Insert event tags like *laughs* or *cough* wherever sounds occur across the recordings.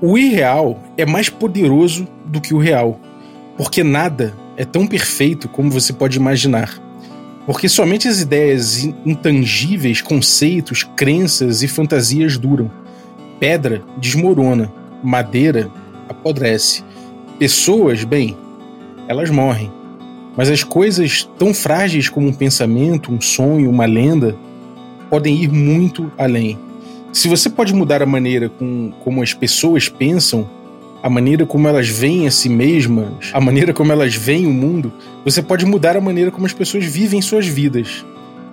O irreal é mais poderoso do que o real, porque nada é tão perfeito como você pode imaginar. Porque somente as ideias intangíveis, conceitos, crenças e fantasias duram. Pedra desmorona, madeira apodrece. Pessoas, bem, elas morrem. Mas as coisas tão frágeis como um pensamento, um sonho, uma lenda, podem ir muito além. Se você pode mudar a maneira com, como as pessoas pensam, a maneira como elas veem a si mesmas, a maneira como elas veem o mundo, você pode mudar a maneira como as pessoas vivem suas vidas.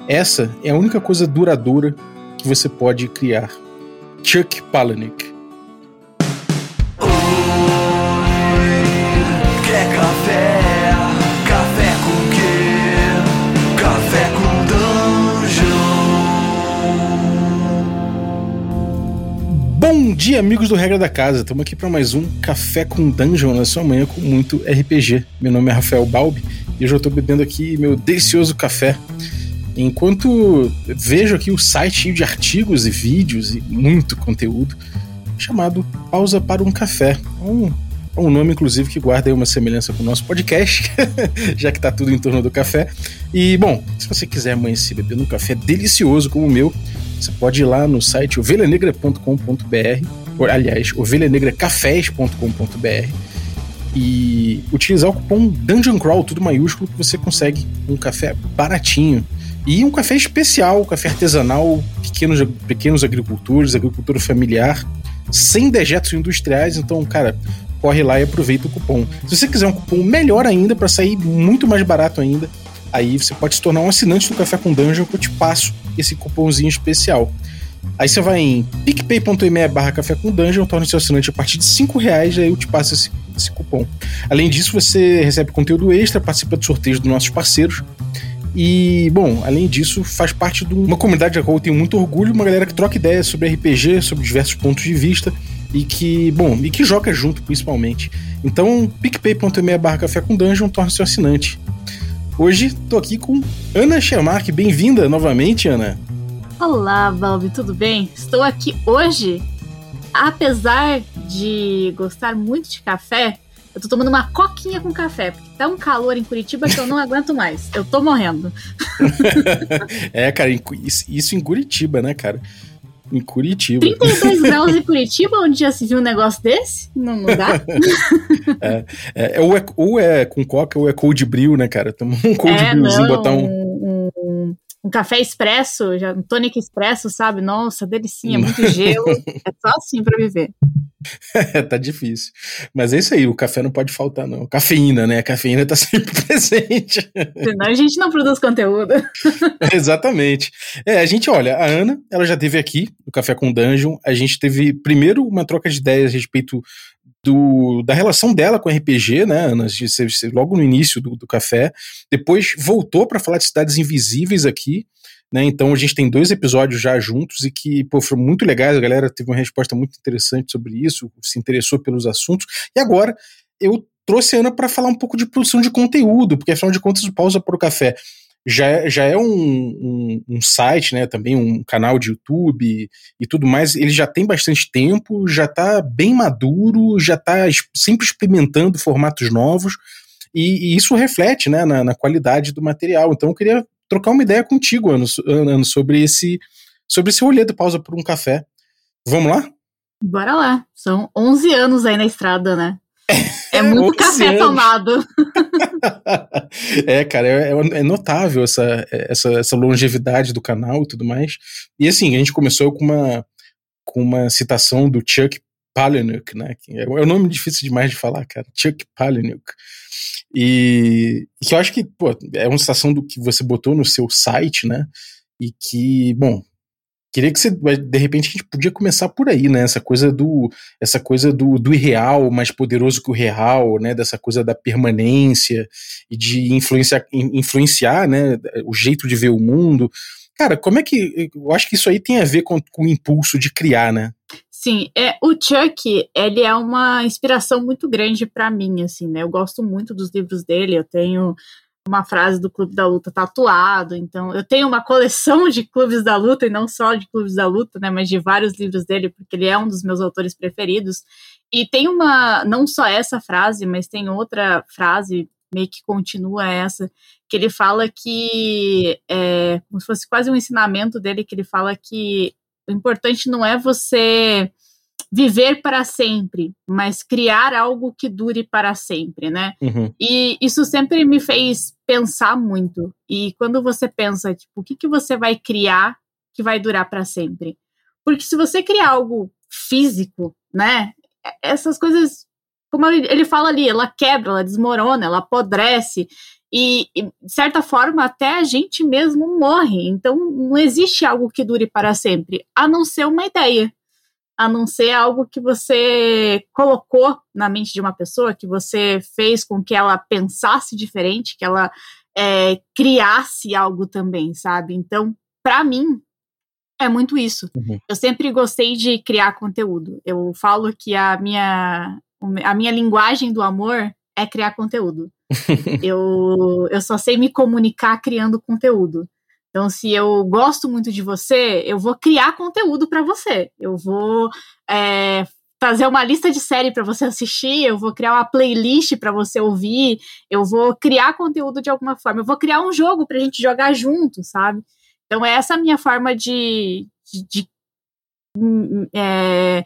Essa é a única coisa duradoura que você pode criar. Chuck Palahniuk dia, amigos do Regra da Casa. Estamos aqui para mais um Café com Dungeon na sua manhã com muito RPG. Meu nome é Rafael Balbi e hoje eu estou bebendo aqui meu delicioso café. Enquanto vejo aqui o site de artigos e vídeos e muito conteúdo, chamado Pausa para um Café. Um, um nome, inclusive, que guarda uma semelhança com o nosso podcast, *laughs* já que está tudo em torno do café. E, bom, se você quiser amanhecer bebendo um café delicioso como o meu, você pode ir lá no site ovelhanegra.com.br, aliás, ovelhanegracafés.com.br e utilizar o cupom Dungeon Crawl, tudo maiúsculo, que você consegue um café baratinho. E um café especial, um café artesanal, pequenos, pequenos agricultores, agricultura familiar, sem dejetos industriais. Então, cara, corre lá e aproveita o cupom. Se você quiser um cupom melhor ainda, para sair muito mais barato ainda, aí você pode se tornar um assinante do Café com Dungeon que eu te passo esse cupomzinho especial. Aí você vai em picpay.me barra café com dungeon, torna seu assinante a partir de 5 reais, aí eu te passo esse, esse cupom. Além disso, você recebe conteúdo extra, participa de sorteios dos nossos parceiros. E, bom, além disso, faz parte de uma comunidade da qual eu tenho muito orgulho, uma galera que troca ideias sobre RPG, sobre diversos pontos de vista e que, bom, e que joga junto principalmente. Então, picpay.me barra café com dungeon, torna seu assinante. Hoje tô aqui com Ana Chemark. Bem-vinda novamente, Ana. Olá, Balbi, tudo bem? Estou aqui hoje, apesar de gostar muito de café, eu tô tomando uma coquinha com café, porque tá um calor em Curitiba que eu não aguento mais. Eu tô morrendo. *laughs* é, cara, isso em Curitiba, né, cara? Em Curitiba. 32 *laughs* graus em Curitiba, onde já se viu um negócio desse? Não, não dá? *laughs* é, é, é, ou, é, ou é com coca ou é cold brew, né, cara? Toma um cold é, brewzinho, botar um... um... café expresso, já, um tônica expresso, sabe? Nossa, delicinha, muito gelo. *laughs* é só assim pra viver. *laughs* tá difícil. Mas é isso aí, o café não pode faltar, não. Cafeína, né? A cafeína tá *laughs* sempre presente. Senão a gente não produz conteúdo. Exatamente. É, a gente, olha, a Ana, ela já teve aqui no Café com Dungeon. A gente teve primeiro uma troca de ideias a respeito do, da relação dela com RPG, né? Logo no início do, do café. Depois voltou para falar de cidades invisíveis aqui. Né? Então a gente tem dois episódios já juntos e que pô, foram muito legais, a galera teve uma resposta muito interessante sobre isso, se interessou pelos assuntos. E agora eu trouxe a Ana para falar um pouco de produção de conteúdo, porque afinal de contas o Pausa para o Café já, é, já é um, um, um, site, né, também um canal de YouTube e, tudo mais, ele já tem bastante tempo, já está bem maduro, já está sempre experimentando formatos novos, e, e isso reflete né, na, na, qualidade do material. Então eu queria trocar uma ideia contigo, Ana, Ana sobre esse sobre esse rolê do pausa por um café. Vamos lá? Bora lá. São 11 anos aí na estrada, né? É muito café anos. tomado. *laughs* é, cara, é, é, é, notável essa, essa, essa longevidade do canal e tudo mais. E assim, a gente começou com uma, com uma citação do Chuck Palahniuk, né? É, é um nome difícil demais de falar, cara. Chuck Palahniuk. E, e que eu acho que pô, é uma citação do que você botou no seu site, né? E que, bom, queria que você, de repente, a gente podia começar por aí, né? Essa coisa do, essa coisa do, do irreal mais poderoso que o real, né? Dessa coisa da permanência e de influenciar, influenciar, né? O jeito de ver o mundo. Cara, como é que. Eu acho que isso aí tem a ver com, com o impulso de criar, né? Sim, é, o Chuck, ele é uma inspiração muito grande para mim, assim, né? Eu gosto muito dos livros dele, eu tenho uma frase do Clube da Luta tatuado. Então, eu tenho uma coleção de clubes da luta, e não só de clubes da luta, né, mas de vários livros dele, porque ele é um dos meus autores preferidos. E tem uma, não só essa frase, mas tem outra frase, meio que continua essa, que ele fala que, é, como se fosse quase um ensinamento dele, que ele fala que o importante não é você viver para sempre, mas criar algo que dure para sempre, né? Uhum. E isso sempre me fez pensar muito. E quando você pensa, tipo, o que, que você vai criar que vai durar para sempre? Porque se você criar algo físico, né? Essas coisas, como ele fala ali, ela quebra, ela desmorona, ela apodrece. E, e, de certa forma, até a gente mesmo morre. Então, não existe algo que dure para sempre, a não ser uma ideia a não ser algo que você colocou na mente de uma pessoa, que você fez com que ela pensasse diferente, que ela é, criasse algo também, sabe? Então, para mim, é muito isso. Uhum. Eu sempre gostei de criar conteúdo. Eu falo que a minha, a minha linguagem do amor é criar conteúdo. *laughs* eu, eu só sei me comunicar criando conteúdo. Então, se eu gosto muito de você, eu vou criar conteúdo para você. Eu vou é, fazer uma lista de série para você assistir, eu vou criar uma playlist para você ouvir, eu vou criar conteúdo de alguma forma, eu vou criar um jogo para a gente jogar junto, sabe? Então, é essa a minha forma de, de, de é,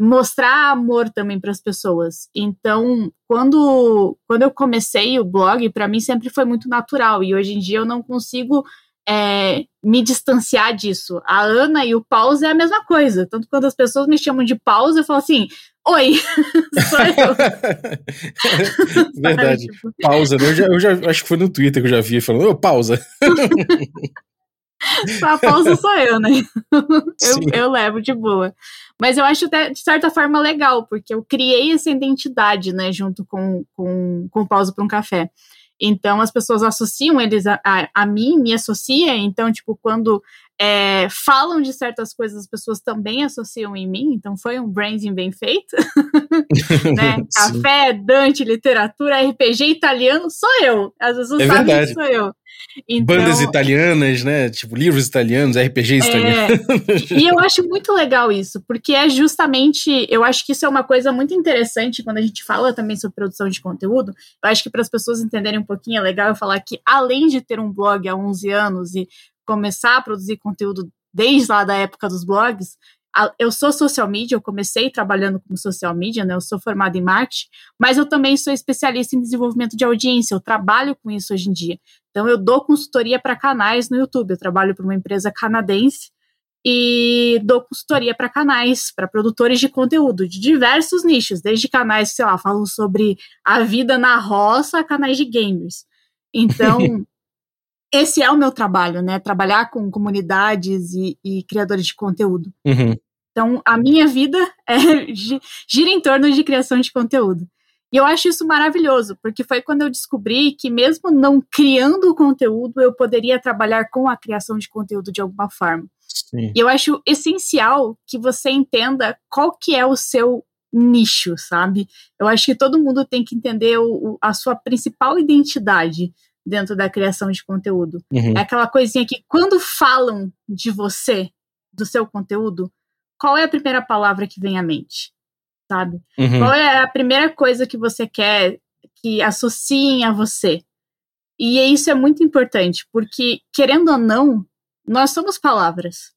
mostrar amor também para as pessoas. Então, quando, quando eu comecei o blog, para mim sempre foi muito natural e hoje em dia eu não consigo é, me distanciar disso. A Ana e o Pause é a mesma coisa. Tanto quando as pessoas me chamam de Pause, eu falo assim: Oi, *laughs* sou eu. *laughs* Verdade. tipo... Pausa, né? Eu já, eu já acho que foi no Twitter que eu já vi falando, ô, pausa. *laughs* a pausa sou eu, né? Eu, eu, levo de boa. Mas eu acho até, de certa forma, legal, porque eu criei essa identidade, né, junto com, com, com pausa para um café. Então as pessoas associam eles a, a, a mim, me associa. Então, tipo, quando é, falam de certas coisas, as pessoas também associam em mim. Então foi um branding bem feito. *laughs* né? *laughs* Café, Dante, literatura, RPG italiano, sou eu. As pessoas é sabem verdade. que sou eu. Então, Bandas italianas, né? Tipo, livros italianos, RPGs é, italianos. E eu acho muito legal isso, porque é justamente. Eu acho que isso é uma coisa muito interessante quando a gente fala também sobre produção de conteúdo. Eu acho que para as pessoas entenderem um pouquinho, é legal eu falar que, além de ter um blog há 11 anos e começar a produzir conteúdo desde lá da época dos blogs, eu sou social media, eu comecei trabalhando como social media, né? Eu sou formada em marketing, mas eu também sou especialista em desenvolvimento de audiência, eu trabalho com isso hoje em dia. Então eu dou consultoria para canais no YouTube, eu trabalho para uma empresa canadense e dou consultoria para canais, para produtores de conteúdo de diversos nichos, desde canais sei lá, falam sobre a vida na roça a canais de gamers. Então, *laughs* esse é o meu trabalho, né? Trabalhar com comunidades e, e criadores de conteúdo. Uhum. Então, a minha vida *laughs* é, gira em torno de criação de conteúdo. E eu acho isso maravilhoso, porque foi quando eu descobri que, mesmo não criando o conteúdo, eu poderia trabalhar com a criação de conteúdo de alguma forma. Sim. E eu acho essencial que você entenda qual que é o seu nicho, sabe? Eu acho que todo mundo tem que entender o, a sua principal identidade dentro da criação de conteúdo. Uhum. É aquela coisinha que quando falam de você, do seu conteúdo, qual é a primeira palavra que vem à mente? Sabe? Uhum. Qual é a primeira coisa que você quer que associem a você? E isso é muito importante, porque, querendo ou não, nós somos palavras.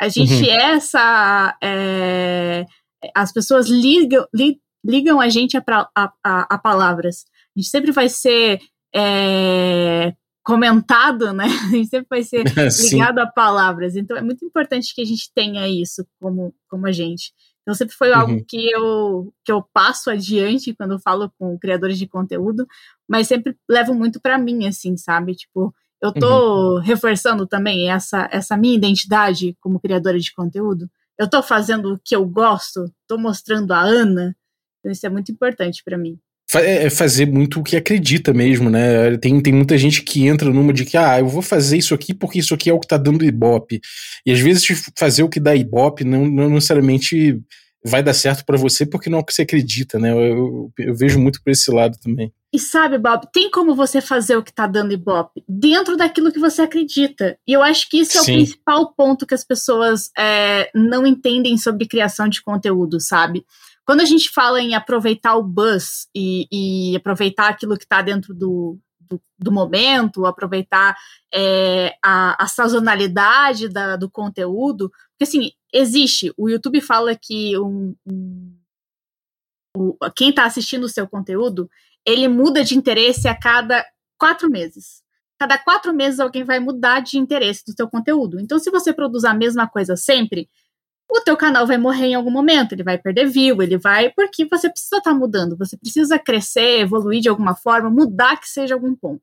A gente uhum. é essa. É, as pessoas ligam, li, ligam a gente a, a, a, a, palavras. A gente sempre vai ser é, comentado, né? *laughs* A gente sempre vai ser *laughs* ligado a palavras. Então é muito importante que a gente tenha isso como, como a gente. Então sempre foi algo uhum. que, eu, que eu passo adiante quando eu falo com criadores de conteúdo, mas sempre levo muito para mim, assim, sabe? Tipo, eu tô uhum. reforçando também essa, essa minha identidade como criadora de conteúdo. Eu tô fazendo o que eu gosto, tô mostrando a Ana. Então isso é muito importante para mim. É, é fazer muito o que acredita mesmo, né? Tem, tem muita gente que entra numa de que, ah, eu vou fazer isso aqui porque isso aqui é o que tá dando ibope. E às vezes fazer o que dá ibope não, não necessariamente vai dar certo para você porque não é o que você acredita, né? Eu, eu, eu, vejo muito por esse lado também. E sabe, Bob, tem como você fazer o que tá dando Ibope dentro daquilo que você acredita. E eu acho que isso é Sim. o principal ponto que as pessoas é, não entendem sobre criação de conteúdo, sabe? Quando a gente fala em aproveitar o buzz e, e aproveitar aquilo que está dentro do, do, do, momento, aproveitar é, a, a, sazonalidade da, do conteúdo, porque assim, existe, o YouTube fala que um, um, o, quem está assistindo o seu conteúdo, ele muda de interesse a cada quatro meses. Cada quatro meses alguém vai mudar de interesse do seu conteúdo. Então, se você produz a mesma coisa sempre, o teu canal vai morrer em algum momento, ele vai perder view, ele vai, porque você precisa estar tá mudando, você precisa crescer, evoluir de alguma forma, mudar que seja algum ponto.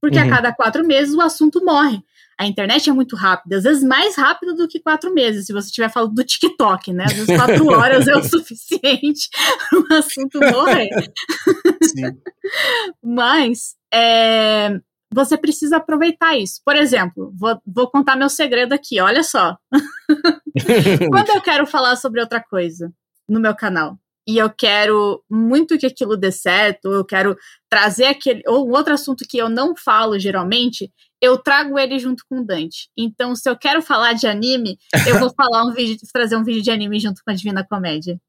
Porque uhum. a cada quatro meses o assunto morre. A internet é muito rápida, às vezes mais rápida do que quatro meses, se você estiver falando do TikTok, né? Às vezes quatro *laughs* horas é o suficiente para *laughs* o assunto morrer. Sim. Mas é, você precisa aproveitar isso. Por exemplo, vou, vou contar meu segredo aqui, olha só. *laughs* Quando eu quero falar sobre outra coisa no meu canal, e eu quero muito que aquilo dê certo, eu quero trazer aquele ou um outro assunto que eu não falo geralmente, eu trago ele junto com o Dante. Então, se eu quero falar de anime, eu vou *laughs* falar um vídeo, trazer um vídeo de anime junto com a Divina Comédia.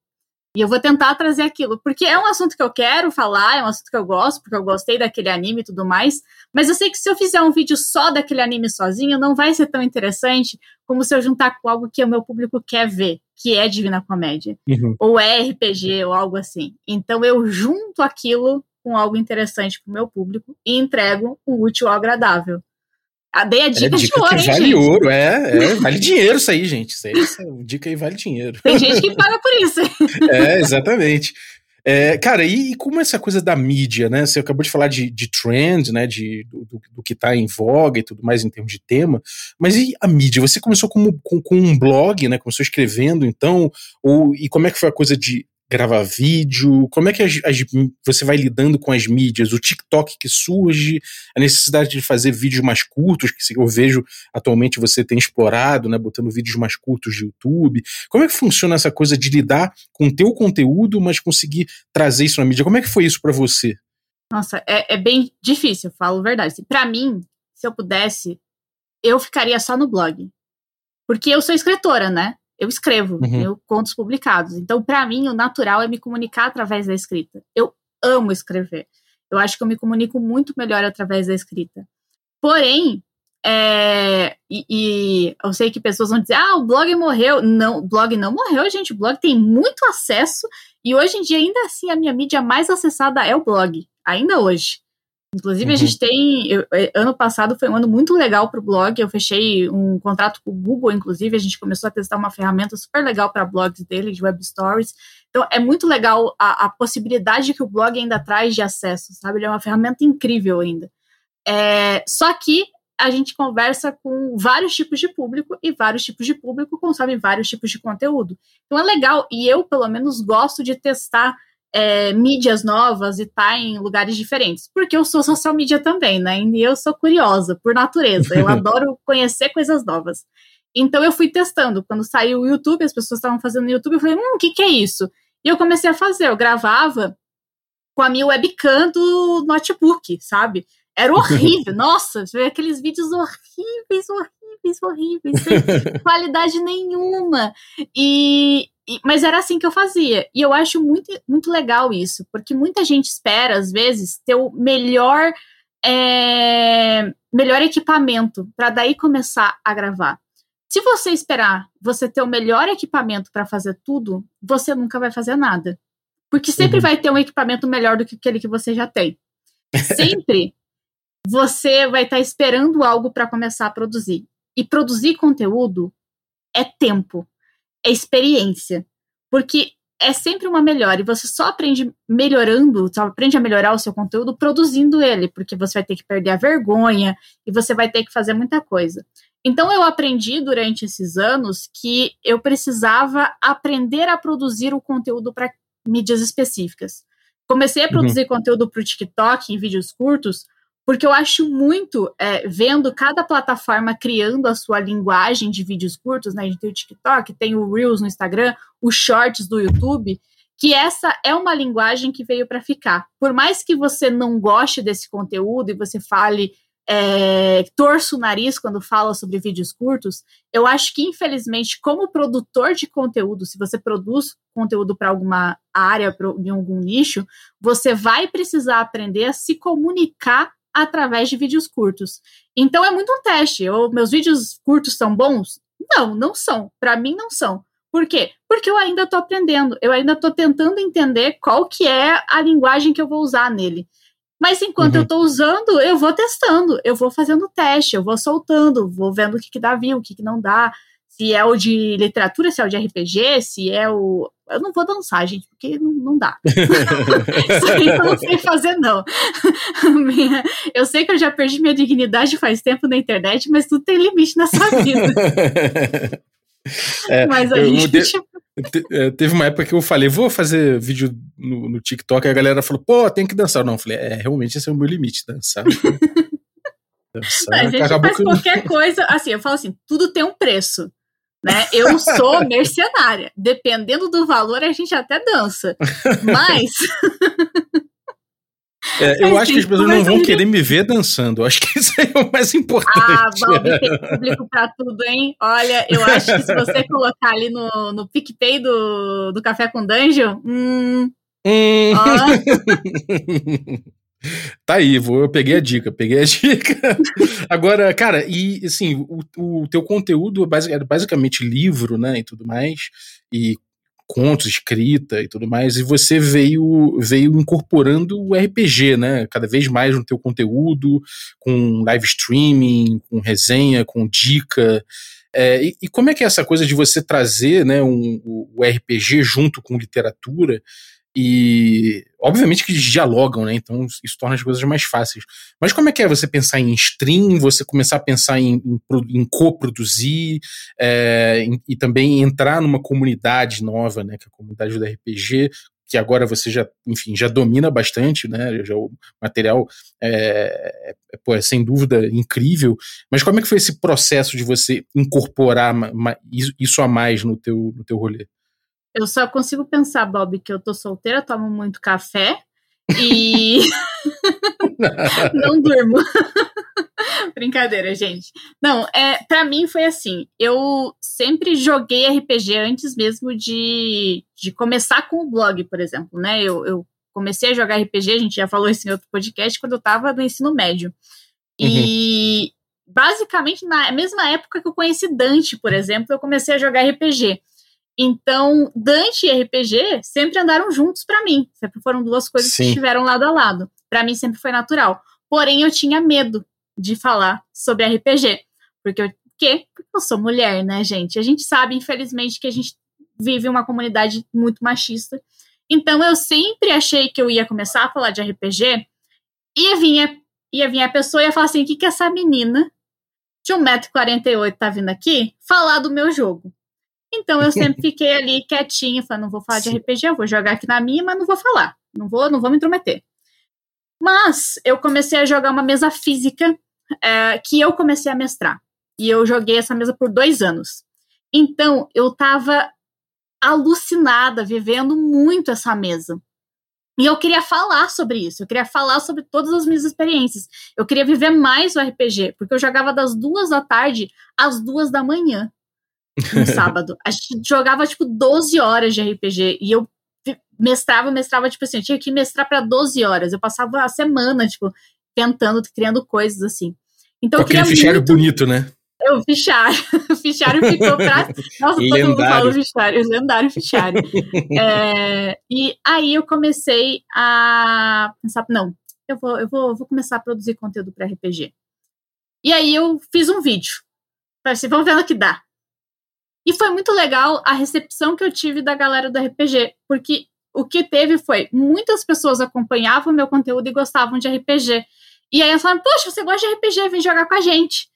E eu vou tentar trazer aquilo, porque é um assunto que eu quero falar, é um assunto que eu gosto, porque eu gostei daquele anime e tudo mais, mas eu sei que se eu fizer um vídeo só daquele anime sozinho, não vai ser tão interessante como se eu juntar com algo que o meu público quer ver, que é Divina Comédia, uhum. ou é RPG, ou algo assim. Então eu junto aquilo com algo interessante pro meu público e entrego o útil ao agradável. Ah, dei a dica, é, dica de ouro, que vale gente? ouro, é, é, vale dinheiro isso aí, gente. Isso aí, essa dica aí vale dinheiro. Tem gente que paga por isso. *laughs* é, exatamente. É, cara, e, e, como essa coisa da mídia, né? Você acabou de falar de, de trend, né? De, do, do, que tá em voga e tudo mais em termos de tema, mas e a mídia? Você começou como, com, com um blog, né? Começou escrevendo, então, ou e como é que foi a coisa de gravar vídeo? Como é que as, as, você vai lidando com as mídias? O TikTok que surge, a necessidade de fazer vídeos mais curtos, que eu vejo atualmente você tem explorado, né, botando vídeos mais curtos de YouTube. Como é que funciona essa coisa de lidar com o teu conteúdo, mas conseguir trazer isso na mídia? Como é que foi isso para você? Nossa, é, é, bem difícil, falo a verdade. Para mim, se eu pudesse, eu ficaria só no blog. Porque eu sou escritora, né? Eu escrevo, uhum. tenho contos publicados. Então, para mim, o natural é me comunicar através da escrita. Eu amo escrever. Eu acho que eu me comunico muito melhor através da escrita. Porém, é, e, e, eu sei que pessoas vão dizer, ah, o blog morreu. Não, o blog não morreu, gente. O blog tem muito acesso e hoje em dia, ainda assim, a minha mídia mais acessada é o blog, ainda hoje. Inclusive, uhum. a gente tem. Eu, é, ano passado foi um ano muito legal para o blog. Eu fechei um contrato com o Google, inclusive. A gente começou a testar uma ferramenta super legal para blogs dele, de web stories. Então, é muito legal a, a, possibilidade que o blog ainda traz de acesso, sabe? Ele é uma ferramenta incrível ainda. É, só que a gente conversa com vários tipos de público e vários tipos de público consomem vários tipos de conteúdo. Então, é legal. E eu, pelo menos, gosto de testar é, mídias novas e tá em lugares diferentes. Porque eu sou social media também, né? E eu sou curiosa, por natureza. Eu *laughs* adoro conhecer coisas novas. Então eu fui testando. Quando saiu o YouTube, as pessoas estavam fazendo no YouTube, eu falei, hum, o que, que é isso? E eu comecei a fazer, eu gravava com a minha webcam do notebook, sabe? Era horrível, *laughs* nossa, aqueles vídeos horríveis, horríveis, horríveis, sem *laughs* qualidade nenhuma. E, mas era assim que eu fazia. E eu acho muito, muito legal isso, porque muita gente espera, às vezes, ter o melhor, é, melhor equipamento para daí começar a gravar. Se você esperar você ter o melhor equipamento para fazer tudo, você nunca vai fazer nada. Porque sempre uhum. vai ter um equipamento melhor do que aquele que você já tem. *laughs* Sempre você vai estar tá esperando algo para começar a produzir. E produzir conteúdo é tempo é experiência. Porque é sempre uma melhora e você só aprende melhorando, só aprende a melhorar o seu conteúdo produzindo ele, porque você vai ter que perder a vergonha e você vai ter que fazer muita coisa. Então eu aprendi durante esses anos que eu precisava aprender a produzir o conteúdo para mídias específicas. Comecei a uhum. produzir uhum. conteúdo para o TikTok em vídeos curtos porque eu acho muito, é, vendo cada plataforma criando a sua linguagem de vídeos curtos, né? A gente tem o TikTok, tem o Reels no Instagram, os Shorts do YouTube, que essa é uma linguagem que veio para ficar. Por mais que você não goste desse conteúdo e você fale é, torço o nariz quando fala sobre vídeos curtos, eu acho que, infelizmente, como produtor de conteúdo, se você produz conteúdo para alguma área, pra, em algum nicho, você vai precisar aprender a se comunicar através de vídeos curtos. Então é muito um teste. Eu, meus vídeos curtos são bons? Não, não são. Para mim não são. Por quê? Porque eu ainda estou aprendendo, eu ainda estou tentando entender qual que é a linguagem que eu vou usar nele. Mas enquanto uhum. eu estou usando, eu vou testando, eu vou fazendo teste, eu vou soltando, vou vendo o que, que dá view, o que, que não dá, se é o de literatura, se é o de RPG, se é o. Eu não vou dançar, gente, porque não, não dá. *laughs* Isso aí eu não sei fazer, não. *laughs* eu sei que eu já perdi minha dignidade faz tempo na internet, mas tudo tem limite nessa vida. *laughs* É, mas a gente. Te, é, teve uma época que eu falei, vou fazer vídeo no, no, TikTok, e a galera falou, pô, tem que dançar. Não, eu falei, é, realmente esse é o meu limite, dançar. dançar a gente faz que... qualquer coisa, assim, eu falo assim, tudo tem um preço. Né? Eu sou mercenária. Dependendo do valor, a gente até dança. Mas É, eu acho que as pessoas não vão querer me ver dançando. Eu acho que isso é o mais importante. Ah, Bob, tem público pra tudo, hein? Olha, eu acho que se você colocar ali no, no PicPay do, do Café com Dungeon, hum. hum. *laughs* Tá aí, vou, eu peguei a dica, peguei a *laughs* dica. Agora, cara, e assim, o, o teu conteúdo é basicamente livro, né, e tudo mais, e contos, escrita e tudo mais, e você veio veio incorporando o RPG, né? Cada vez mais no teu conteúdo, com live streaming, com resenha, com dica. É, e, e, como é que é essa coisa de você trazer né, um, o RPG junto com literatura? E obviamente que eles dialogam, né? Então isso torna as coisas mais fáceis. Mas como é que é você pensar em stream, você começar a pensar em, em, em coproduzir é, e também entrar numa comunidade nova, né? Que é a comunidade do RPG, que agora você já, enfim, já domina bastante, né? Já o material é, é, pô, é sem dúvida incrível. Mas como é que foi esse processo de você incorporar isso a mais no teu, no teu rolê? Eu só consigo pensar, Bob, que eu tô solteira, tomo muito café e *laughs* não durmo. *laughs* Brincadeira, gente. Não, é, para mim foi assim. Eu sempre joguei RPG antes mesmo de, de começar com o blog, por exemplo, né? Eu, eu comecei a jogar RPG, a gente já falou isso em outro podcast, quando eu tava no ensino médio. E uhum. basicamente na mesma época que eu conheci Dante, por exemplo, eu comecei a jogar RPG. Então, Dante e RPG sempre andaram juntos para mim. Sempre foram duas coisas Sim. que estiveram lado a lado. Para mim sempre foi natural. Porém, eu tinha medo de falar sobre RPG. Porque eu, quê? Porque eu sou mulher, né, gente? A gente sabe, infelizmente, que a gente vive uma comunidade muito machista. Então, eu sempre achei que eu ia começar a falar de RPG e ia vir, ia vir a pessoa e ia falar assim: o que, que essa menina de 1,48m tá vindo aqui falar do meu jogo? Então eu sempre fiquei ali quietinha, falando, não vou falar de RPG, eu vou jogar aqui na minha, mas não vou falar. Não vou, não vou me intrometer. Mas eu comecei a jogar uma mesa física é, que eu comecei a mestrar. E eu joguei essa mesa por dois anos. Então eu tava alucinada, vivendo muito essa mesa. E eu queria falar sobre isso, eu queria falar sobre todas as minhas experiências. Eu queria viver mais o RPG, porque eu jogava das duas da tarde às duas da manhã no sábado. A gente jogava, tipo, 12 horas de RPG. E eu mestrava, mestrava, tipo assim, eu tinha que mestrar para 12 horas. Eu passava a semana, tipo, tentando, criando coisas assim. Então, Com aquele fichário muito... bonito, né? Eu, fichário. *laughs* o fichário ficou pra. *laughs* Nossa, lendário. todo mundo fala fichário, lendário fichário. *laughs* é, e aí eu comecei a pensar, não, eu vou, eu vou, vou começar a produzir conteúdo para RPG. E aí eu fiz um vídeo. Falei assim, vamos ver o que dá. E foi muito legal a recepção que eu tive da galera do RPG, porque o que teve foi muitas pessoas acompanhavam meu conteúdo e gostavam de RPG. E aí elas falaram: Poxa, você gosta de RPG, vem jogar com a gente.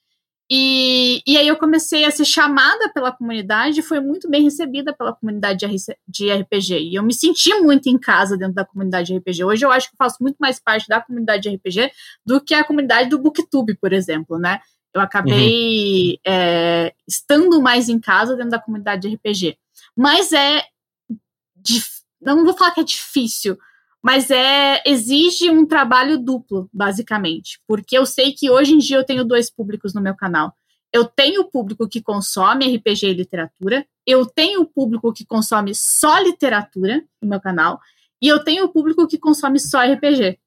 E, e aí eu comecei a ser chamada pela comunidade e foi muito bem recebida pela comunidade de RPG. E eu me senti muito em casa dentro da comunidade de RPG. Hoje eu acho que eu faço muito mais parte da comunidade de RPG do que a comunidade do Booktube, por exemplo, né? Eu acabei uhum. é, estando mais em casa dentro da comunidade de RPG. Mas é. Não vou falar que é difícil, mas é exige um trabalho duplo, basicamente. Porque eu sei que hoje em dia eu tenho dois públicos no meu canal. Eu tenho o público que consome RPG e literatura, eu tenho o público que consome só literatura no meu canal, e eu tenho o público que consome só RPG.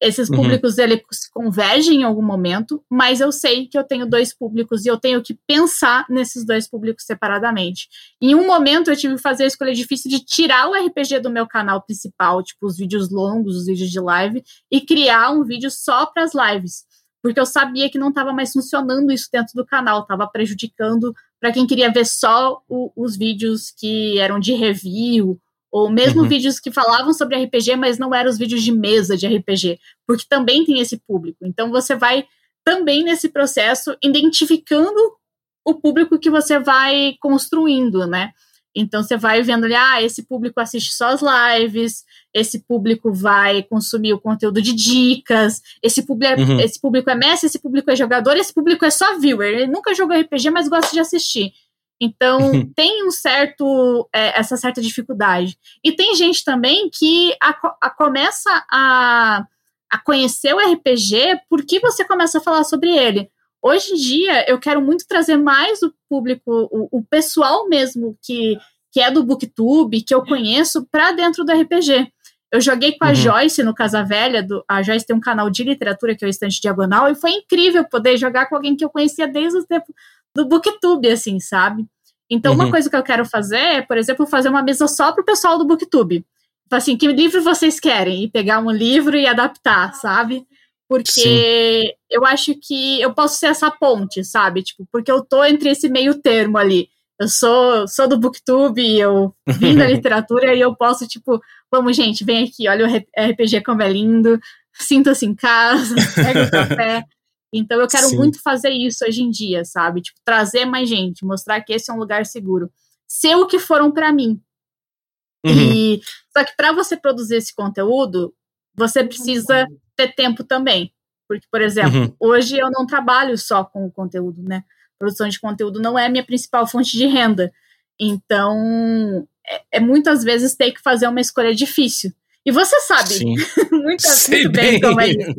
Esses uhum. públicos uhum. eles convergem em algum momento, mas eu sei que eu tenho dois públicos e eu tenho que pensar nesses dois públicos separadamente. Em um momento eu tive que fazer a escolha difícil de tirar o RPG do meu canal principal, tipo os vídeos longos, os vídeos de live, e criar um vídeo só para as lives, porque eu sabia que não estava mais funcionando isso dentro do canal, estava prejudicando para quem queria ver só o, os vídeos que eram de review ou mesmo uhum. vídeos que falavam sobre RPG, mas não eram os vídeos de mesa de RPG, porque também tem esse público. Então você vai também nesse processo identificando o público que você vai construindo, né? Então você vai vendo ali, ah, esse público assiste só as lives, esse público vai consumir o conteúdo de dicas, esse, público, uhum. esse público é mestre, esse público é jogador, esse público é só viewer, ele nunca jogou RPG, mas gosta de assistir. Então, *laughs* tem um certo, é, essa certa dificuldade. E tem gente também que a, a começa a, a conhecer o RPG porque você começa a falar sobre ele. Hoje em dia, eu quero muito trazer mais o público, o, o pessoal mesmo que, que é do Booktube, que eu conheço, para dentro do RPG. Eu joguei com a uhum. Joyce no Casa Velha, do, a Joyce tem um canal de literatura que é o Estante Diagonal, e foi incrível poder jogar com alguém que eu conhecia desde o tempo do Booktube, assim, sabe? Então, uhum. uma coisa que eu quero fazer é, por exemplo, fazer uma mesa só pro pessoal do Booktube. Assim, que livro vocês querem? E pegar um livro e adaptar, sabe? Porque Sim. eu acho que eu posso ser essa ponte, sabe? Tipo, porque eu tô entre esse meio termo ali. Eu sou, sou do Booktube, eu vim da *laughs* literatura e eu posso, tipo, vamos, gente, vem aqui, olha o RPG como é lindo, sinta-se em casa, pega o café. *laughs* Então eu quero Sim. muito fazer isso hoje em dia, sabe? Tipo, trazer mais gente, mostrar que esse é um lugar seguro. Ser o que foram para mim. Uhum. E só que para você produzir esse conteúdo, você precisa ter tempo também. Porque, por exemplo, uhum. hoje eu não trabalho só com o conteúdo, né? Produção de conteúdo não é a minha principal fonte de renda. Então, é, é muitas vezes ter que fazer uma escolha difícil. E você sabe *laughs* muitas, muito bem, bem como é isso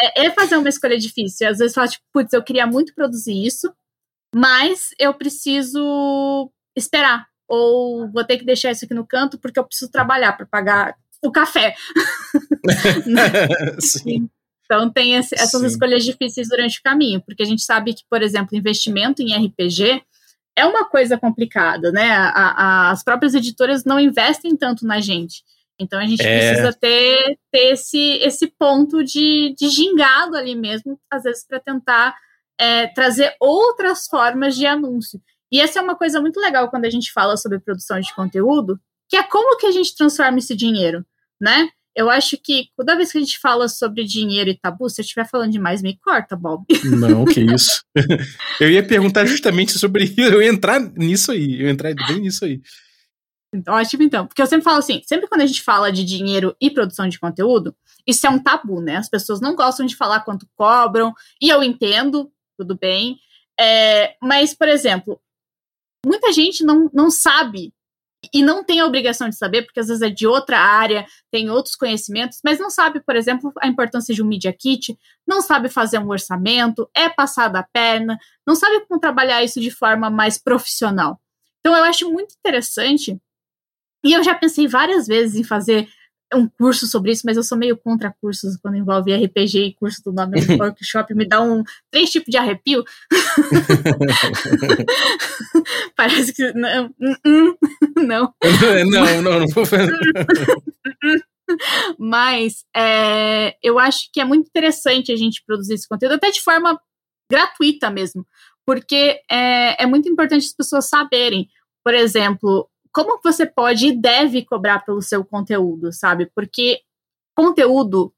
é, é fazer uma escolha difícil. Às vezes fala, tipo, putz, eu queria muito produzir isso, mas eu preciso esperar. Ou vou ter que deixar isso aqui no canto porque eu preciso trabalhar para pagar o café. *laughs* *laughs* Sim. Então tem esse, essas Sim. escolhas difíceis durante o caminho, porque a gente sabe que, por exemplo, investimento em RPG é uma coisa complicada, né? A, a, as próprias editoras não investem tanto na gente. Então a gente é... precisa ter, ter esse, esse ponto de, de gingado ali mesmo, às vezes, para tentar é, trazer outras formas de anúncio. E essa é uma coisa muito legal quando a gente fala sobre produção de conteúdo, que é como que a gente transforma esse dinheiro, né? Eu acho que toda vez que a gente fala sobre dinheiro e tabu, se eu estiver falando demais, me corta, Bob. Não, que *laughs* isso. *laughs* eu ia perguntar justamente sobre isso, eu ia entrar nisso aí, eu ia entrar bem nisso aí. Então, ótimo, então. Porque eu sempre falo assim, sempre quando a gente fala de dinheiro e produção de conteúdo, isso é um tabu, né? As pessoas não gostam de falar quanto cobram, e eu entendo, tudo bem. É, mas, por exemplo, muita gente não, não sabe e não tem a obrigação de saber, porque às vezes é de outra área, tem outros conhecimentos, mas não sabe, por exemplo, a importância de um Media Kit, não sabe fazer um orçamento, é passada a perna, não sabe como trabalhar isso de forma mais profissional. Então, eu acho muito interessante e eu já pensei várias vezes em fazer um curso sobre isso, mas eu sou meio contra cursos quando envolve RPG e curso do nome do *laughs* workshop, me dá um três tipos de arrepio. *laughs* Parece que não, não. *laughs* Não, não, não vou fazer. Mas é, eu acho que é muito interessante a gente produzir esse conteúdo, até de forma gratuita mesmo, porque é, é muito importante as pessoas saberem. Por exemplo, como você pode e deve cobrar pelo seu conteúdo, sabe? Porque conteúdo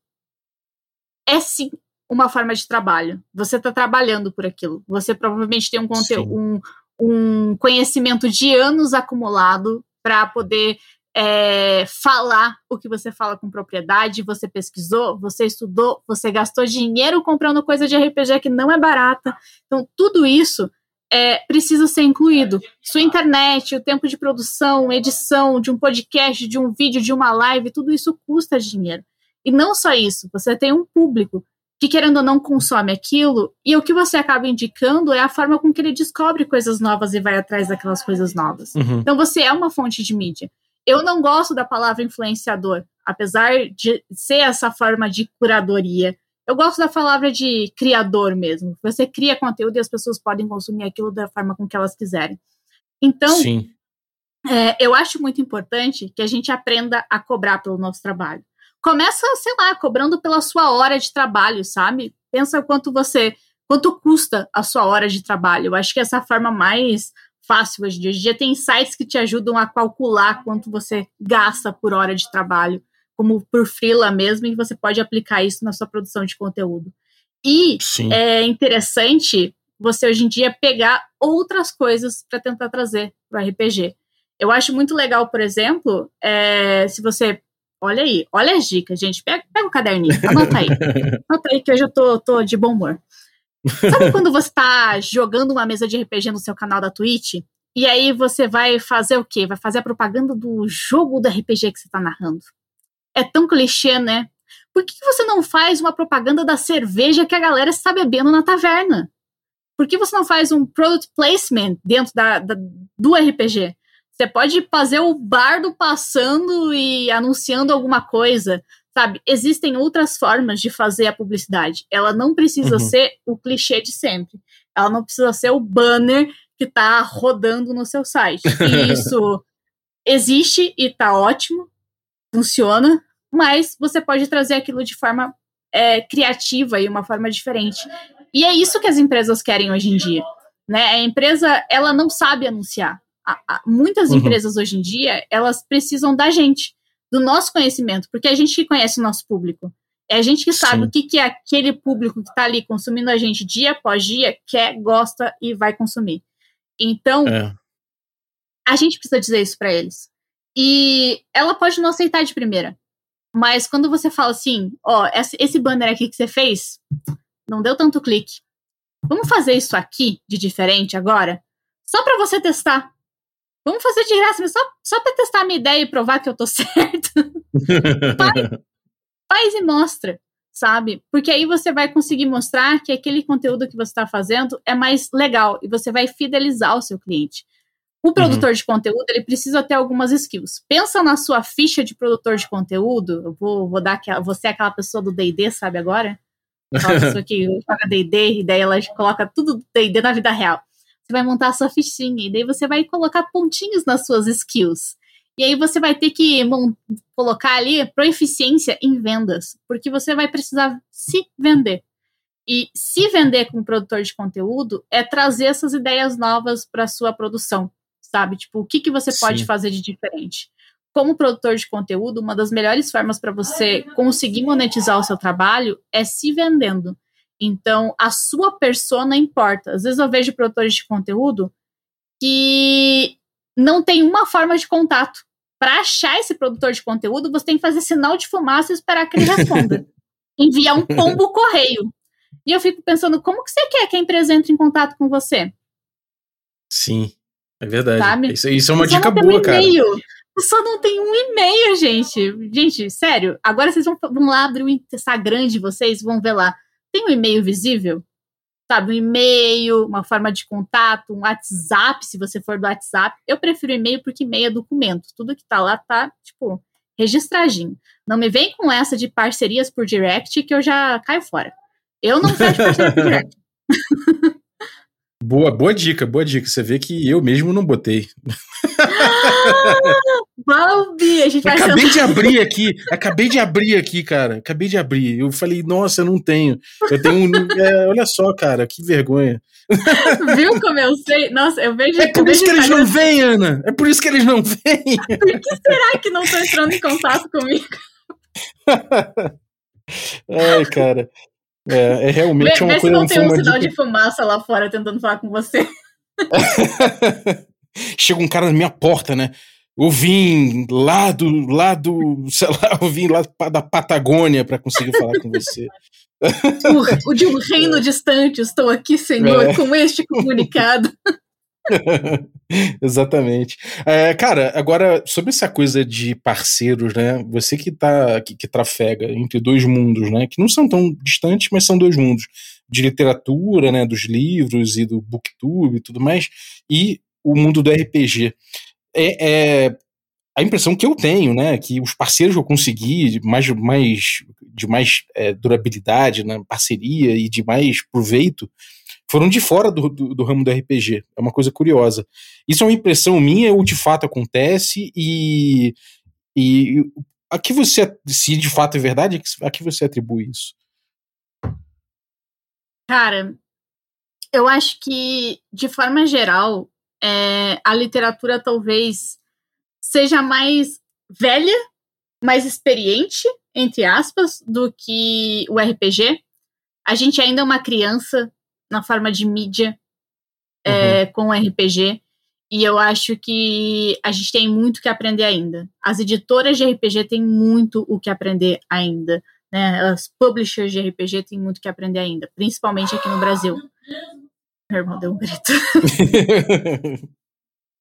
é sim uma forma de trabalho. Você está trabalhando por aquilo. Você provavelmente tem um, um, um conhecimento de anos acumulado para poder é, falar o que você fala com propriedade, você pesquisou, você estudou, você gastou dinheiro comprando coisa de RPG que não é barata. Então, tudo isso é, precisa ser incluído. Sua internet, o tempo de produção, edição de um podcast, de um vídeo, de uma live, tudo isso custa dinheiro. E não só isso, você tem um público que, querendo ou não, consome aquilo, e o que você acaba indicando é a forma com que ele descobre coisas novas e vai atrás daquelas coisas novas. Uhum. Então, você é uma fonte de mídia. Eu não gosto da palavra influenciador, apesar de ser essa forma de curadoria. Eu gosto da palavra de criador mesmo. Você cria conteúdo e as pessoas podem consumir aquilo da forma com que elas quiserem. Então, é, eu acho muito importante que a gente aprenda a cobrar pelo nosso trabalho. Começa, sei lá, cobrando pela sua hora de trabalho, sabe? Pensa quanto você, quanto custa a sua hora de trabalho. Eu acho que essa forma mais fácil hoje em dia. Hoje em dia tem sites que te ajudam a calcular quanto você gasta por hora de trabalho, como por freela mesmo, e você pode aplicar isso na sua produção de conteúdo. E Sim. é interessante você hoje em dia pegar outras coisas para tentar trazer para o RPG. Eu acho muito legal, por exemplo, é, se você. Olha aí, olha as dicas, gente. Pega, pega o caderninho, anota aí. *laughs* anota aí que hoje eu tô, tô de bom humor. Sabe quando você tá jogando uma mesa de RPG no seu canal da Twitch? E aí você vai fazer o quê? Vai fazer a propaganda do jogo do RPG que você tá narrando. É tão clichê, né? Por que você não faz uma propaganda da cerveja que a galera está bebendo na taverna? Por que você não faz um product placement dentro da, da do RPG? Você pode fazer o bardo passando e anunciando alguma coisa sabe? Existem outras formas de fazer a publicidade. Ela não precisa uhum. ser o clichê de sempre. Ela não precisa ser o banner que está rodando no seu site. *laughs* E isso existe e está ótimo, funciona, mas você pode trazer aquilo de forma é, criativa e uma forma diferente. E é isso que as empresas querem hoje em dia. Né? A empresa ela não sabe anunciar. A, a, muitas uhum. empresas hoje em dia elas precisam da gente do nosso conhecimento, porque a gente que conhece o nosso público. É a gente que sabe Sim. o que, que é aquele público que está ali consumindo a gente dia após dia, quer, gosta e vai consumir. Então, é. a gente precisa dizer isso para eles. E ela pode não aceitar de primeira. Mas quando você fala assim, ó, esse banner aqui que você fez, não deu tanto clique. Vamos fazer isso aqui de diferente agora? Só para você testar. Vamos fazer de graça, mas só, só para testar a minha ideia e provar que eu tô *laughs* certo. faz, faz e mostra, sabe? Porque aí você vai conseguir mostrar que aquele conteúdo que você está fazendo é mais legal e você vai fidelizar o seu cliente. O uhum. produtor uhum. de conteúdo, ele precisa ter algumas skills. Pensa na sua ficha de produtor de conteúdo. Eu vou, vou dar aquela, você é aquela pessoa do D&D, sabe agora? Aquela *laughs* pessoa que joga D&D e daí ela coloca tudo do D&D na vida real. Você vai montar a sua fichinha e daí você vai colocar pontinhos nas suas skills. E aí você vai ter que colocar ali proeficiência em vendas, porque você vai precisar se vender. E se vender como produtor de conteúdo é trazer essas ideias novas para sua produção, sabe? Tipo, o que, que você pode Sim. fazer de diferente? Como produtor de conteúdo, uma das melhores formas para você conseguir monetizar o seu trabalho é se vendendo. Então, a sua persona importa. Às vezes eu vejo produtores de conteúdo que não tem uma forma de contato. Para achar esse produtor de conteúdo, você tem que fazer sinal de fumaça e esperar que ele responda. *laughs* Enviar um pombo correio. E eu fico pensando, como que você quer que a empresa entre em contato com você? Sim, é verdade. Sabe? Isso, isso é uma dica boa, um cara. Só não tem um e-mail, gente. Gente, sério. Agora vocês vão, vão lá abrir o Instagram de vocês, vão ver lá. Tem um e-mail visível? Sabe, um e-mail, uma forma de contato, um WhatsApp, se você for do WhatsApp. Eu prefiro e-mail porque e-mail é documento. Tudo que tá lá tá, tipo, registradinho. Não me vem com essa de parcerias por direct que eu já caio fora. Eu não fecho parceria por direct. *laughs* Boa, boa dica, boa dica. Você vê que eu mesmo não botei. *laughs* Balbi, a gente vai Acabei de abrir aqui, acabei de abrir aqui, cara. Acabei de abrir. Eu falei, nossa, eu não tenho. Eu tenho um. É, olha só, cara, que vergonha. Viu como eu sei? Nossa, eu vejo. É por isso que eles não vêm, Ana. É por isso que eles não vêm. Por que será que não estão entrando em contato comigo? *laughs* Ai, cara. É, é realmente vê, uma vê coisa... se não tem um sinal de fumaça lá fora tentando falar com você. *laughs* Chega um cara na minha porta, né? Eu vim lá do, lá do, *laughs* sei lá, eu vim lá da Patagônia para conseguir falar com você. O, o, de um reino *laughs* distante, estou aqui, Senhor, é. com este comunicado. *laughs* Exatamente. É, cara, agora, sobre essa coisa de parceiros, né? Você que tá que, que trafega entre dois mundos, né? Que não são tão distantes, mas são dois mundos. De literatura, né? Dos livros e do booktube e tudo mais, e o mundo do RPG é, é, a impressão que eu tenho, né, que os parceiros que eu consegui mais, mais, de mais é, durabilidade na parceria e de mais proveito foram de fora do, do, do, ramo do RPG. É uma coisa curiosa. Isso é uma impressão minha ou de fato acontece e, e a que você, se de fato é verdade, a que você atribui isso? Cara, eu acho que, de forma geral, é, a literatura talvez seja mais velha, mais experiente, entre aspas, do que o RPG. A gente ainda é uma criança na forma de mídia é, uhum. com o RPG. E eu acho que a gente tem muito que aprender ainda. As editoras de RPG têm muito o que aprender ainda. Né? As publishers de RPG têm muito que aprender ainda, principalmente aqui no Brasil. Meu irmão deu um grito. *laughs*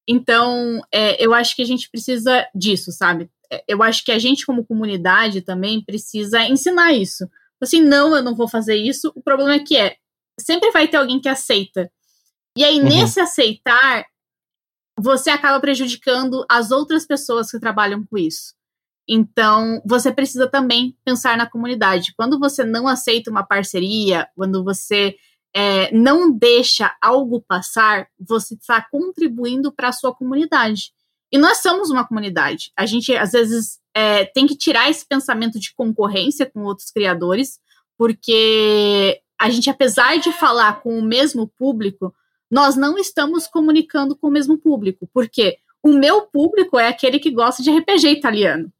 então, é, eu acho que a gente precisa disso, sabe? É, eu acho que a gente, como comunidade, também precisa ensinar isso. Assim, não, eu não vou fazer isso. O problema é que é, sempre vai ter alguém que aceita. E aí, uhum. nesse aceitar, você acaba prejudicando as outras pessoas que trabalham com isso. Então, você precisa também pensar na comunidade. Quando você não aceita uma parceria, quando você é, não deixa algo passar, você está contribuindo para a sua comunidade. E nós somos uma comunidade. A gente, às vezes, é, tem que tirar esse pensamento de concorrência com outros criadores, porque a gente, apesar de falar com o mesmo público, nós não estamos comunicando com o mesmo público. Porque o meu público é aquele que gosta de RPG italiano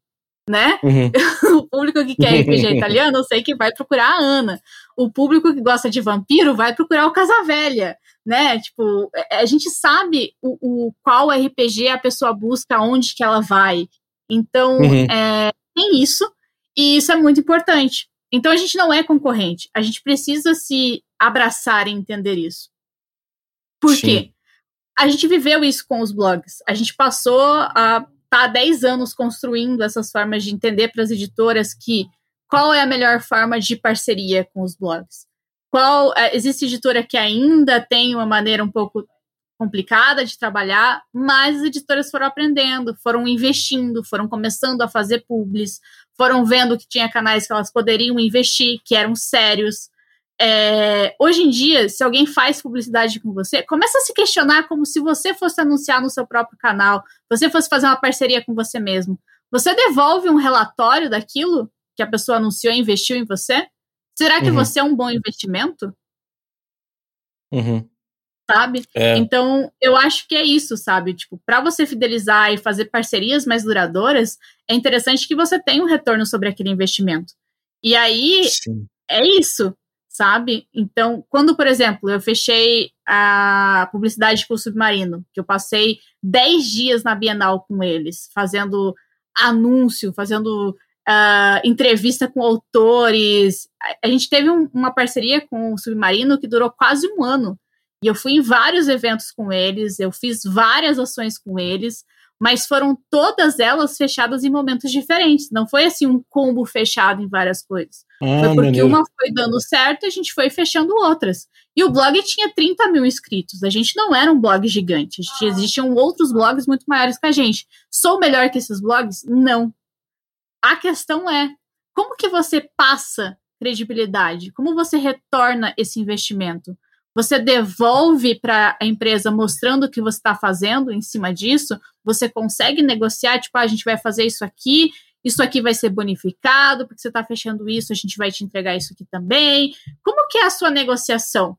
né? Uhum. *laughs* o público que quer RPG *laughs* italiano, eu sei que vai procurar a Ana. O público que gosta de vampiro vai procurar o Casavelha, né? Tipo, é, a gente sabe o, o qual RPG a pessoa busca, onde que ela vai. Então, uhum. é, tem isso, e isso é muito importante. Então, a gente não é concorrente. A gente precisa se abraçar e entender isso. Por Sim. quê? A gente viveu isso com os blogs. A gente passou a está há 10 anos construindo essas formas de entender para as editoras que qual é a melhor forma de parceria com os blogs. Qual é, existe editora que ainda tem uma maneira um pouco complicada de trabalhar, mas as editoras foram aprendendo, foram investindo, foram começando a fazer publis, foram vendo que tinha canais que elas poderiam investir, que eram sérios, é, hoje em dia, se alguém faz publicidade com você, começa a se questionar como se você fosse anunciar no seu próprio canal, você fosse fazer uma parceria com você mesmo. Você devolve um relatório daquilo que a pessoa anunciou e investiu em você? Será que uhum. você é um bom investimento? Uhum. Sabe? É. Então, eu acho que é isso, sabe? Tipo, para você fidelizar e fazer parcerias mais duradouras, é interessante que você tenha um retorno sobre aquele investimento. E aí, Sim. é isso sabe? Então, quando, por exemplo, eu fechei a publicidade com o Submarino, que eu passei 10 dias na Bienal com eles, fazendo anúncio, fazendo uh, entrevista com autores. A, gente teve um, uma parceria com o Submarino que durou quase um ano. E eu fui em vários eventos com eles, eu fiz várias ações com eles, mas foram todas elas fechadas em momentos diferentes. Não foi assim um combo fechado em várias coisas. Ah, foi porque maneiro. uma foi dando certo e a gente foi fechando outras. E o blog tinha 30 mil inscritos. A gente não era um blog gigante. Gente, existiam outros blogs muito maiores que a gente. Sou melhor que esses blogs? Não. A questão é como que você passa credibilidade? Como você retorna esse investimento? Você devolve para a empresa mostrando o que você está fazendo em cima disso, você consegue negociar, tipo, ah, a gente vai fazer isso aqui, isso aqui vai ser bonificado, porque você está fechando isso, a gente vai te entregar isso aqui também. Como que é a sua negociação?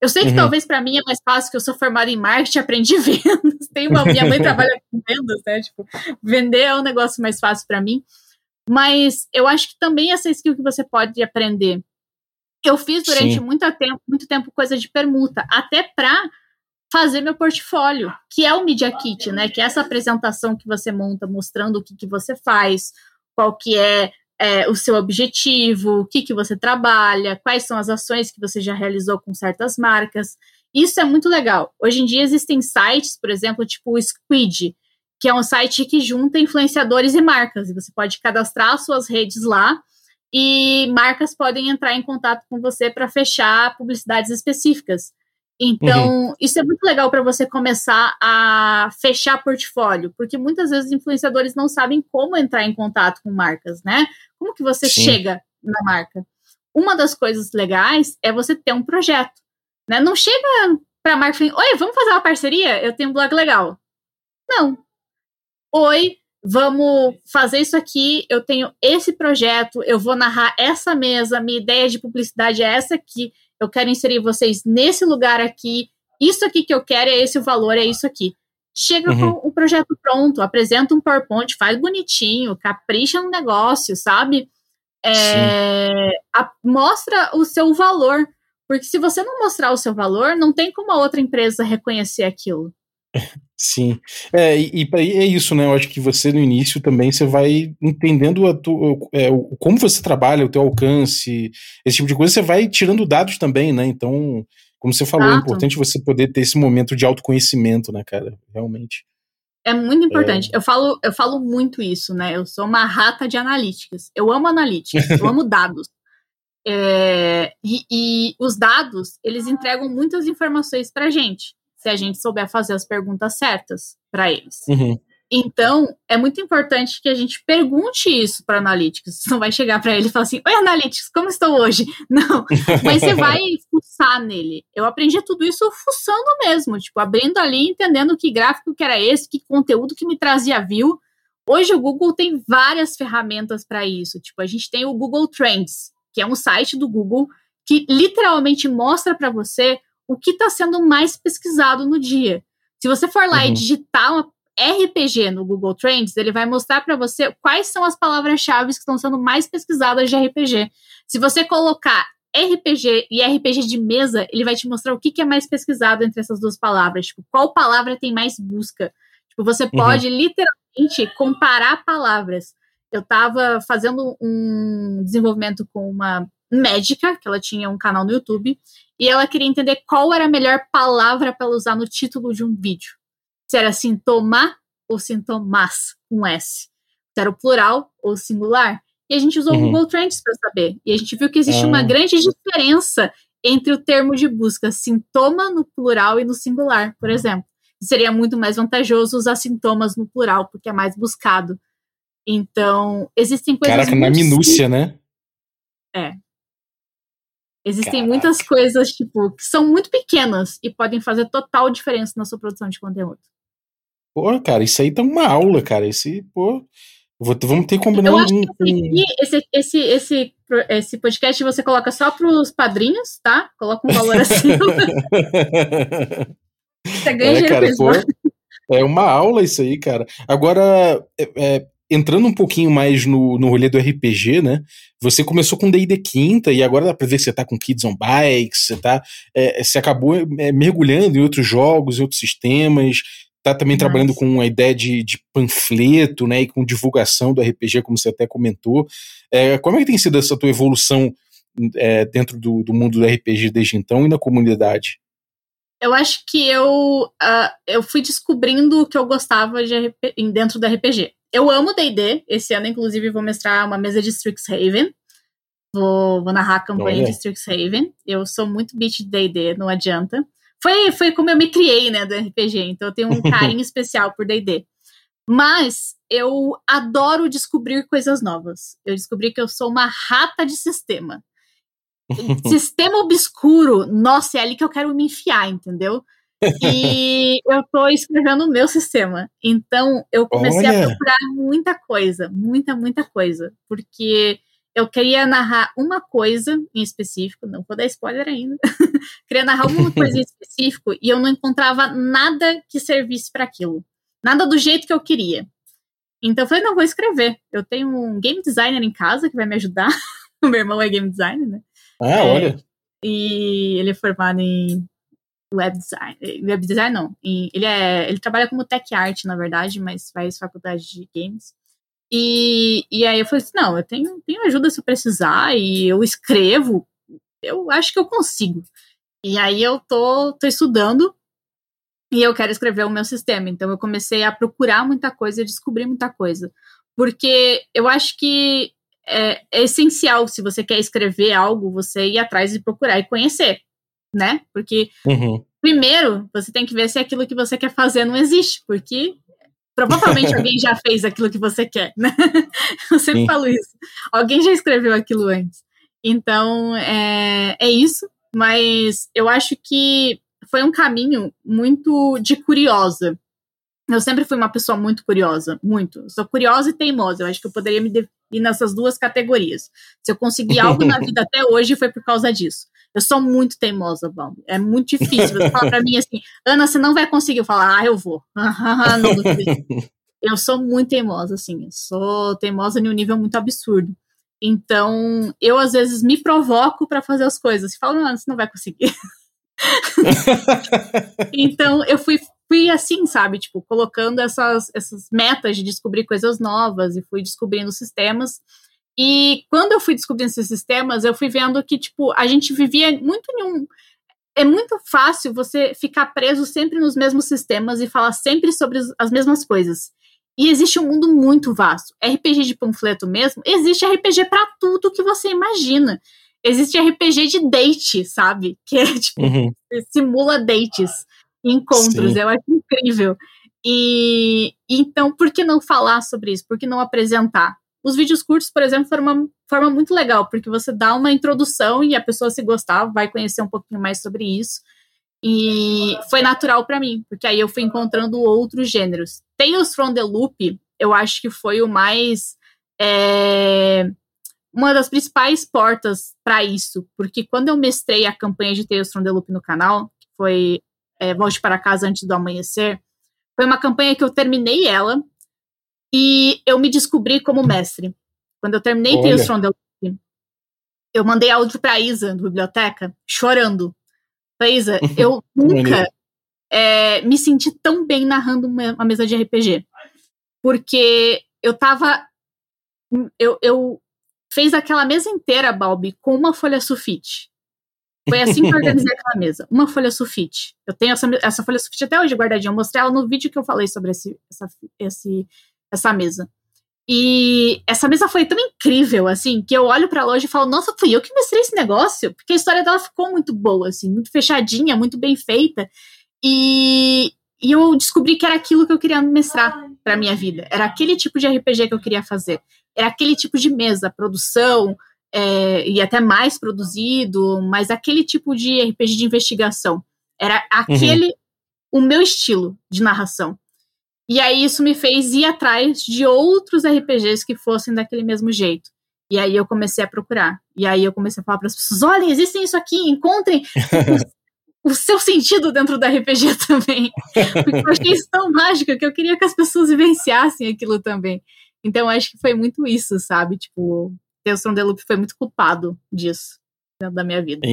Eu sei que uhum. talvez para mim é mais fácil, que eu sou formada em marketing, *laughs* aprendi vendas, tem uma, minha mãe trabalha com vendas, né? Tipo, vender é um negócio mais fácil para mim. Mas eu acho que também essa skill que você pode aprender Eu fiz durante muito tempo, muito tempo coisa de permuta, até para fazer meu portfólio, que é o Media Kit, né? Que é essa apresentação que você monta mostrando o que, que você faz, qual que é, é o seu objetivo, o que, que você trabalha, quais são as ações que você já realizou com certas marcas. Isso é muito legal. Hoje em dia existem sites, por exemplo, tipo o Squid, que é um site que junta influenciadores e marcas. E você pode cadastrar suas redes lá e marcas podem entrar em contato com você para fechar publicidades específicas. Então, uhum. isso é muito legal para você começar a fechar portfólio, porque muitas vezes os influenciadores não sabem como entrar em contato com marcas, né? Como que você Sim. chega na marca? Uma das coisas legais é você ter um projeto. Né? Não chega pra marca e fala, oi, vamos fazer uma parceria? Eu tenho um blog legal. Não. Oi, vamos fazer isso aqui, eu tenho esse projeto, eu vou narrar essa mesa, minha ideia de publicidade é essa aqui, eu quero inserir vocês nesse lugar aqui, isso aqui que eu quero é esse o valor, é isso aqui. Chega uhum. com o projeto pronto, apresenta um PowerPoint, faz bonitinho, capricha no negócio, sabe? É, a, mostra o seu valor. Porque se você não mostrar o seu valor, não tem como a outra empresa reconhecer aquilo. Sim. É, e, e é isso, né? Eu acho que você no início também você vai entendendo a tu, é, como você trabalha, o teu alcance, esse tipo de coisa, você vai tirando dados também, né? Então, como você falou, é Exato. é importante você poder ter esse momento de autoconhecimento, né, cara? Realmente. É muito importante. É... Eu, falo, eu falo muito isso, né? Eu sou uma rata de analíticas. Eu amo analítica, eu amo dados. É, e, e, os dados, eles entregam muitas informações para a gente, se a gente souber fazer as perguntas certas para eles. Uhum. Então, é muito importante que a gente pergunte isso para Analytics. Você não vai chegar para ele e falar assim: Oi, Analytics, como estou hoje? *laughs* Não. Mas você vai fuçar nele. Eu aprendi tudo isso fuçando mesmo, tipo, abrindo ali, entendendo que gráfico que era esse, que conteúdo que me trazia view. Hoje o Google tem várias ferramentas para isso. Tipo, a gente tem o Google Trends, que é um site do Google que literalmente mostra para você o que está sendo mais pesquisado no dia. Se você for lá uhum. e digitar uma RPG no Google Trends, ele vai mostrar para você quais são as palavras-chave que estão sendo mais pesquisadas de RPG. Se você colocar RPG e RPG de mesa, ele vai te mostrar o que, que é mais pesquisado entre essas duas palavras. Tipo, qual palavra tem mais busca. Tipo, você uhum. pode literalmente comparar palavras eu estava fazendo um desenvolvimento com uma médica, que ela tinha um canal no YouTube, e ela queria entender qual era a melhor palavra para usar no título de um vídeo. Se era sintoma ou sintomas, com S. Se era o plural ou singular. E a gente usou uhum. o Google Trends para saber. E a gente viu que existe uma ah. grande diferença entre o termo de busca sintoma no plural e no singular, por exemplo. Seria muito mais vantajoso usar sintomas no plural, porque é mais buscado. Então, existem coisas. Caraca, na minúcia, né? É. Existem Caraca. muitas coisas, tipo, que são muito pequenas e podem fazer total diferença na sua produção de conteúdo. Pô, cara, isso aí tá uma aula, cara. Esse, pô. Vou, vamos ter que combinar um, que esse, esse, esse, esse podcast você coloca só pros padrinhos, tá? Coloca um valor assim. *laughs* você ganha é, dinheiro cara, pô, É uma aula isso aí, cara. Agora, é, é entrando um pouquinho mais no, no rolê do RPG, né? Você começou com D&D quinta e agora dá pra ver que você tá com Kids on Bikes, você tá... É, você acabou é, mergulhando em outros jogos, em outros sistemas, tá também Nossa. trabalhando com a ideia de, de, panfleto, né? E com divulgação do RPG, como você até comentou. É, como é que tem sido essa tua evolução é, dentro do, do mundo do RPG desde então e na comunidade? eu acho que eu, uh, eu fui descobrindo o que eu gostava de dentro do RPG eu amo D&D. Esse ano, inclusive, vou mestrar uma mesa de Strixhaven. Vou, vou narrar a campanha de Strixhaven. Eu sou muito beat de D&D, não adianta. Foi, foi como eu me criei, né, do RPG. Então eu tenho um *laughs* carinho especial por D&D. Mas eu adoro descobrir coisas novas. Eu descobri que eu sou uma rata de sistema. *laughs* sistema obscuro, nossa, é ali que eu quero me enfiar, entendeu? E eu tô escrevendo o meu sistema. Então, eu comecei Olha. a procurar muita coisa, muita, muita coisa. Porque eu queria narrar uma coisa em específico, não vou dar spoiler ainda. *laughs* queria narrar uma *laughs* coisa em específico e eu não encontrava nada que servisse para aquilo. Nada do jeito que eu queria. Então eu falei, não, vou escrever. Eu tenho um game designer em casa que vai me ajudar. *laughs* o meu irmão é game designer, né? Ah, é, olha. E ele é formado em web design. Web design não. ele, é, ele trabalha como tech art, na verdade, mas faz faculdade de games. E, e aí eu falei assim, não, eu tenho, tenho ajuda se eu precisar, e eu escrevo, eu acho que eu consigo. E aí eu tô, tô estudando e eu quero escrever o meu sistema. Então eu comecei a procurar muita coisa e descobrir muita coisa. Porque eu acho que é, é, essencial, se você quer escrever algo, você ir atrás e procurar e conhecer, né? Porque, uhum. primeiro, você tem que ver se aquilo que você quer fazer não existe, porque provavelmente *laughs* alguém já fez aquilo que você quer, né? *laughs* Eu sempre Sim. falo isso. Alguém já escreveu aquilo antes. Então, é, é isso, mas eu acho que foi um caminho muito de curiosa. Eu sempre fui uma pessoa muito curiosa, muito. sou curiosa e teimosa. Eu acho que eu poderia me definir nessas duas categorias. Se eu consegui algo na *laughs* vida até hoje, foi por causa disso. Eu sou muito teimosa, Bom. É muito difícil. Você fala pra mim assim, Ana, você não vai conseguir. Eu falo, ah, eu vou. *laughs* não, eu sou muito teimosa, assim. Eu sou teimosa em um nível muito absurdo. Então, eu às vezes me provoco para fazer as coisas. Falo, não, você não vai conseguir. *laughs* então, eu fui fui assim, sabe? Tipo, colocando essas, essas metas de descobrir coisas novas e fui descobrindo sistemas. E quando eu fui descobrindo esses sistemas, eu fui vendo que, tipo, a gente vivia muito em um. É muito fácil você ficar preso sempre nos mesmos sistemas e falar sempre sobre as mesmas coisas. E existe um mundo muito vasto. RPG de panfleto mesmo, existe RPG para tudo que você imagina. Existe RPG de date, sabe? *laughs* Que é tipo, uhum. simula dates encontros. Sim. Eu acho incrível. E então, por que não falar sobre isso? Por que não apresentar? Os vídeos curtos, por exemplo, foram uma forma muito legal, porque você dá uma introdução e a pessoa, se gostar, vai conhecer um pouquinho mais sobre isso. E foi natural para mim, porque aí eu fui encontrando outros gêneros. Tales from the Loop, eu acho que foi o mais. É, uma das principais portas para isso, porque quando eu mestrei a campanha de Tales from the Loop no canal, que foi é, Volte para Casa Antes do Amanhecer, foi uma campanha que eu terminei ela e eu me descobri como mestre. Quando eu terminei Olha. Tales from the Loop, eu mandei áudio para Isa, do biblioteca, chorando. Falei, Isa, *laughs* eu nunca é, me senti tão bem narrando uma, uma, mesa de RPG. Porque eu tava. Eu, eu fez aquela mesa inteira, Balbi, com uma folha sulfite. Foi assim que eu organizei *laughs* aquela mesa. Uma folha sulfite. Eu tenho essa, essa folha sulfite até hoje guardadinha. Eu mostrei ela no vídeo que eu falei sobre esse, essa, esse, essa mesa. E essa mesa foi tão incrível, assim, que eu olho pra loja e falo, nossa, fui eu que mestrei esse negócio. Porque a história dela ficou muito boa, assim, muito fechadinha, muito bem feita. E, e eu descobri que era aquilo que eu queria mestrar pra minha vida. Era aquele tipo de RPG que eu queria fazer. Era aquele tipo de mesa, produção, é, e até mais produzido, mas aquele tipo de RPG de investigação. Era aquele uhum. o meu estilo de narração. E aí isso me fez ir atrás de outros RPGs que fossem daquele mesmo jeito. E aí eu comecei a procurar. E aí eu comecei a falar para as pessoas: olhem, existem isso aqui, encontrem o, *laughs* o, seu sentido dentro do RPG *laughs* também. Porque eu achei isso tão mágico que eu queria que as pessoas vivenciassem aquilo também. Então acho que foi muito isso, sabe? Tipo, the Loop foi muito culpado disso dentro da minha vida.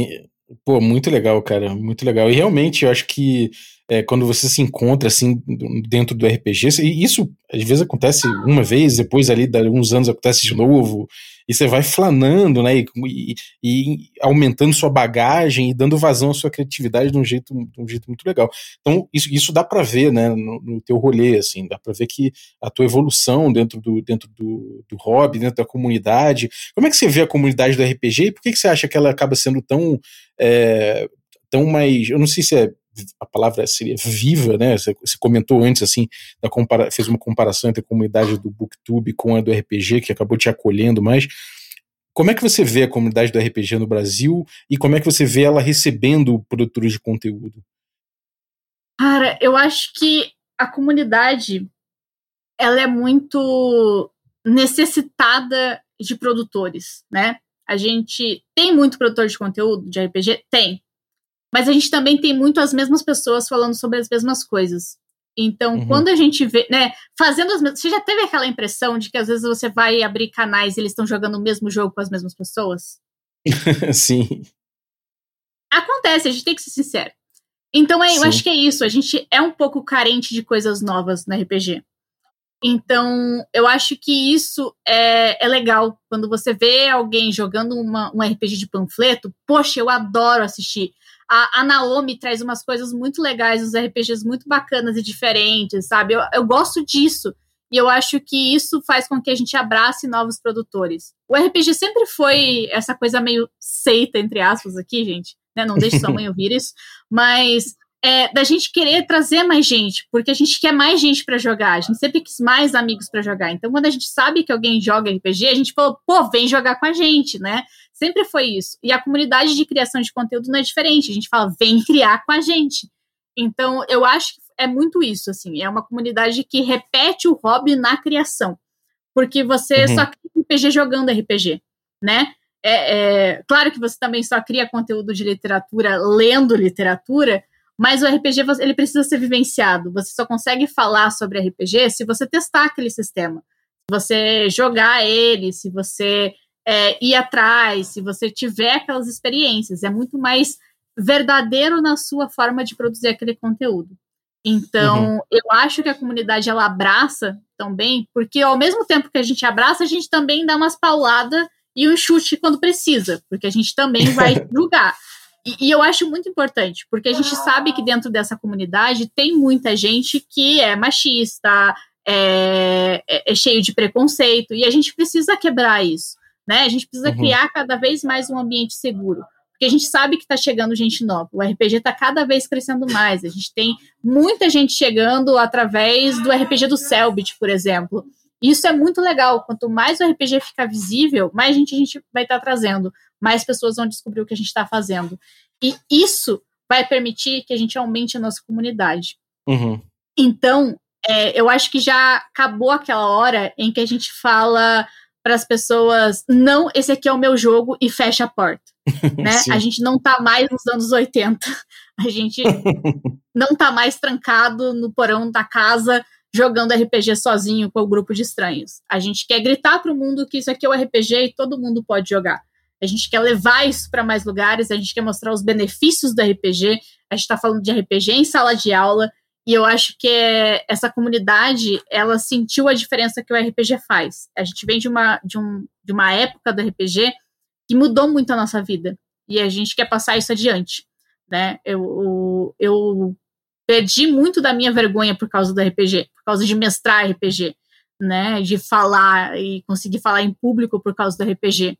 Pô, muito legal, cara, muito legal. E realmente, eu acho que é, quando você se encontra assim dentro do RPG, e isso às vezes acontece uma vez, depois ali de alguns anos acontece de novo, e você vai flanando, né, e, e, e, aumentando sua bagagem e dando vazão à sua criatividade de um jeito, de um jeito muito legal. Então isso, isso dá para ver, né, no, no, teu rolê, assim, dá para ver que a tua evolução dentro do dentro do, do hobby, dentro da comunidade. Como é que você vê a comunidade do RPG e por que, que você acha que ela acaba sendo tão é, tão mais, eu não sei se é a palavra seria viva, né? Você, comentou antes, assim, compara fez uma comparação entre a comunidade do Booktube com a do RPG, que acabou te acolhendo mais. Como é que você vê a comunidade do RPG no Brasil e como é que você vê ela recebendo produtores de conteúdo? Cara, eu acho que a comunidade ela é muito necessitada de produtores, né? A gente tem muito produtor de conteúdo de RPG? Tem. Mas a gente também tem muito as mesmas pessoas falando sobre as mesmas coisas. Então, uhum. quando a gente vê, né, fazendo as mesmas. Você já teve aquela impressão de que às vezes você vai abrir canais e eles estão jogando o mesmo jogo com as mesmas pessoas? *laughs* Sim. Acontece, a gente tem que ser sincero. Então é, eu acho que é isso, a gente é um pouco carente de coisas novas no RPG. Então, eu acho que isso é, é legal. Quando você vê alguém jogando uma, um RPG de panfleto, poxa, eu adoro assistir. A, a Naomi traz umas coisas muito legais, uns RPGs muito bacanas e diferentes, sabe? Eu, eu gosto disso. E eu acho que isso faz com que a gente abrace novos produtores. O RPG sempre foi essa coisa meio seita, entre aspas, aqui, gente. Né? Não deixe sua mãe *laughs* ouvir isso. Mas é, da gente querer trazer mais gente, porque a gente quer mais gente para jogar, a gente sempre quis mais amigos para jogar. Então, quando a gente sabe que alguém joga RPG, a gente falou, pô, vem jogar com a gente, né? Sempre foi isso. E a comunidade de criação de conteúdo não é diferente, a gente fala, vem criar com a gente. Então, eu acho que é muito isso, assim, é uma comunidade que repete o hobby na criação. Porque você uhum. só cria RPG jogando RPG, né? É, é, claro que você também só cria conteúdo de literatura lendo literatura, mas o RPG ele precisa ser vivenciado. Você só consegue falar sobre RPG se você testar aquele sistema. Se você jogar ele, se você é, ir atrás, se você tiver aquelas experiências. É muito mais verdadeiro na sua forma de produzir aquele conteúdo. Então, uhum. eu acho que a comunidade ela abraça também, porque ao mesmo tempo que a gente abraça, a gente também dá umas pauladas e um chute quando precisa, porque a gente também vai *laughs* julgar. E, e, eu acho muito importante, porque a gente sabe que dentro dessa comunidade tem muita gente que é machista, é, é, é cheio de preconceito, e a gente precisa quebrar isso. Né? A gente precisa uhum. criar cada vez mais um ambiente seguro. Porque a gente sabe que está chegando gente nova. O RPG está cada vez crescendo mais. A gente tem muita gente chegando através do RPG do Selbit, por exemplo. Isso é muito legal. Quanto mais o RPG ficar visível, mais gente a gente vai estar tá trazendo mais pessoas vão descobrir o que a gente está fazendo. E isso vai permitir que a gente aumente a nossa comunidade. Uhum. Então, é, eu acho que já acabou aquela hora em que a gente fala para as pessoas: não, esse aqui é o meu jogo e fecha a porta. *laughs* né? A gente não está mais nos anos 80. A gente *laughs* não está mais trancado no porão da casa jogando RPG sozinho com o grupo de estranhos. A gente quer gritar para o mundo que isso aqui é o RPG e todo mundo pode jogar a gente quer levar isso para mais lugares, a gente quer mostrar os benefícios do RPG, a gente está falando de RPG em sala de aula, e eu acho que é, essa comunidade, ela sentiu a diferença que o RPG faz. A gente vem de uma, de, um, de uma época do RPG que mudou muito a nossa vida, e a gente quer passar isso adiante. Né? Eu, eu, perdi muito da minha vergonha por causa do RPG, por causa de mestrar RPG, né? De falar e conseguir falar em público por causa do RPG.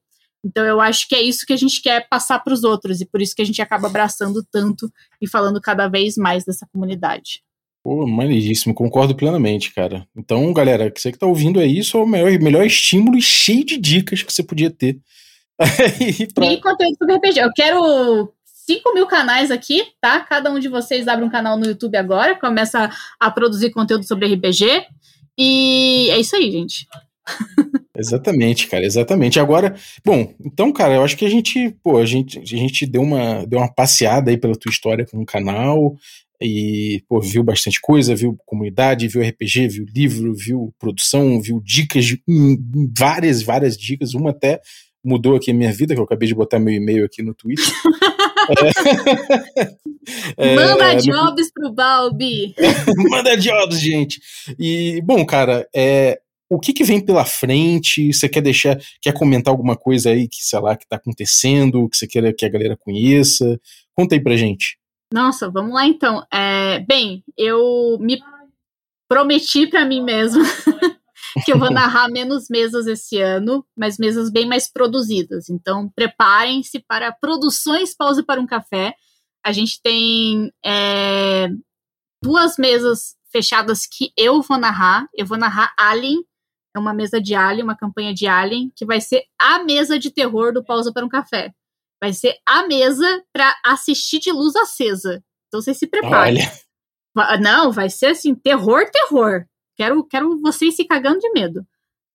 Então eu acho que é isso que a gente quer passar para os outros e por isso que a gente acaba abraçando tanto e falando cada vez mais dessa comunidade. Pô, maneiríssimo, concordo plenamente, cara. Então, galera, você que tá ouvindo aí, isso é o melhor, melhor estímulo e cheio de dicas que você podia ter. *laughs* pra... E conteúdo sobre RPG. Eu quero 5 mil canais aqui, tá? Cada um de vocês abre um canal no YouTube agora, começa a produzir conteúdo sobre RPG. E é isso aí, gente. *laughs* Exatamente, cara, exatamente. Agora, bom, então, cara, eu acho que a gente, pô, a gente, a gente deu uma, deu uma passeada aí pela tua história com o canal e, pô, viu bastante coisa, viu comunidade, viu RPG, viu livro, viu produção, viu dicas, hum, várias, várias dicas, uma até mudou aqui a minha vida, que eu acabei de botar meu e-mail aqui no Twitter. *laughs* é, Manda é, jobs no... pro Balbi! *laughs* Manda jobs, gente! E, bom, cara, é, o que, que vem pela frente? Você quer deixar, quer comentar alguma coisa aí que, sei lá, que tá acontecendo, que você quer que a galera conheça? Conta aí pra gente. Nossa, vamos lá então. É, bem, eu me prometi para mim mesma *laughs* que eu vou narrar menos mesas esse ano, mas mesas bem mais produzidas. Então, preparem-se para produções Pausa para um Café. A gente tem é, duas mesas fechadas que eu vou narrar. Eu vou narrar Alien, é uma mesa de Alien, uma campanha de Alien, que vai ser a mesa de terror do Pausa para um Café. Vai ser a mesa para assistir de luz acesa. Então vocês se preparem. Olha. Não, vai ser assim, terror, terror. Quero, quero vocês se cagando de medo.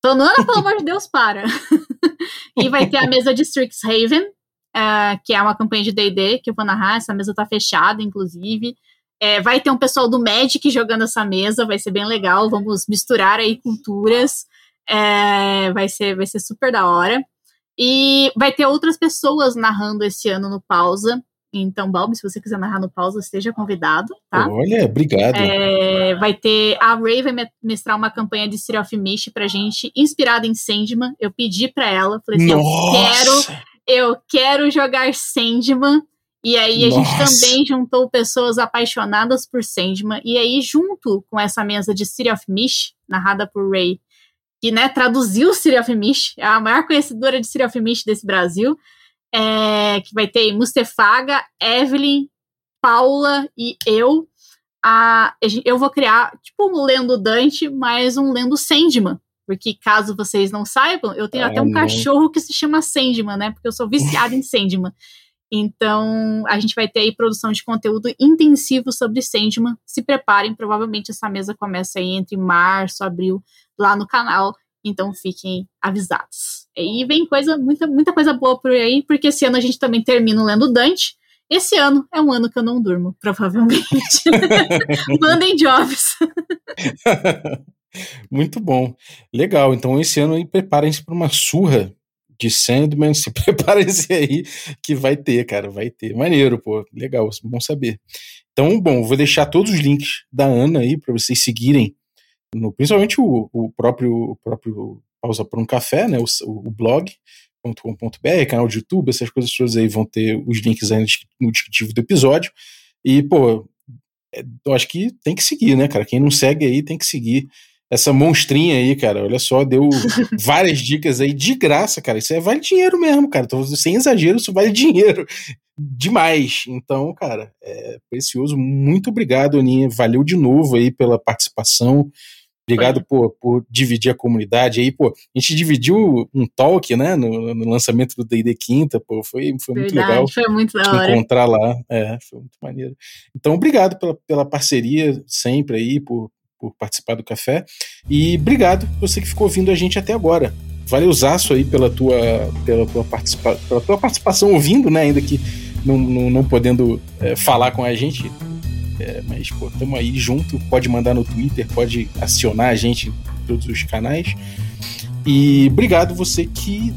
Tonana, pelo amor de Deus, para. *laughs* e vai ter a mesa de Strixhaven, uh, que é uma campanha de D&D que eu vou narrar. Essa mesa tá fechada, inclusive. É, vai ter um pessoal do Magic jogando essa mesa, vai ser bem legal. Vamos misturar aí culturas. É, vai, ser, vai ser super da hora. E vai ter outras pessoas narrando esse ano no Pausa. Então, Balbi, se você quiser narrar no pausa, esteja convidado, tá? Olha, obrigado. É, vai ter. A Ray vai mestrar uma campanha de Serial of Mist pra gente, inspirada em Sandman. Eu pedi pra ela, falei assim: Nossa. eu quero, eu quero jogar Sandman. E aí a Nossa. gente também juntou pessoas apaixonadas por Sandman. E aí, junto com essa mesa de City of Mist, narrada por Ray, que né, traduziu City of Mist, é a maior conhecedora de City of Mist desse Brasil é, que vai ter Mustefaga, Evelyn, Paula e eu. A, eu vou criar, tipo, um Lendo Dante, mas um Lendo Sandman. Porque, caso vocês não saibam, eu tenho até um não. cachorro que se chama Sandman, né? Porque eu sou viciada em Sandman. Então, a gente vai ter aí produção de conteúdo intensivo sobre Sandman. Se preparem, provavelmente essa mesa começa aí entre março, abril, lá no canal. Então fiquem avisados. E vem coisa, muita, muita coisa boa por aí, porque esse ano a gente também termina lendo Dante. Esse ano é um ano que eu não durmo, provavelmente. *laughs* Mandem jobs. *laughs* Muito bom. Legal. Então, esse ano preparem-se para uma surra de Sandman. Se *laughs* preparem-se aí que vai ter, cara. Vai ter. Maneiro, pô. Legal. Bom saber. Então, bom, vou deixar todos os links da Ana aí para vocês seguirem no, principalmente o, o, próprio, o próprio Pausa por um Café, né, o, o blog.com.br, canal de YouTube, essas coisas todas aí vão ter os links aí no descritivo do episódio. E, pô, é, eu acho que tem que seguir, né, cara? Quem não segue aí tem que seguir essa monstrinha aí, cara. Olha só, deu *laughs* várias dicas aí de graça, cara. Isso é, vale dinheiro mesmo, cara. Tô, sem exagero, isso vale dinheiro. *laughs* Demais. Então, cara, é precioso. Muito obrigado, Aninha. Valeu de novo aí pela participação. Obrigado por, por dividir a comunidade aí, pô. A gente dividiu um talk, né, no, no lançamento do D&D Quinta, pô, foi, foi muito legal. Foi muito da hora. encontrar lá, é, foi muito maneiro. Então, obrigado pela, pela parceria sempre aí, por, por participar do café. E obrigado você que ficou ouvindo a gente até agora. Valeuzaço aí pela tua, pela tua, participa pela tua participação ouvindo, né, ainda que não, não, não podendo é, falar com a gente é, mas, pô, tamo aí junto. Pode mandar no Twitter, pode acionar a gente em todos os canais. E obrigado você que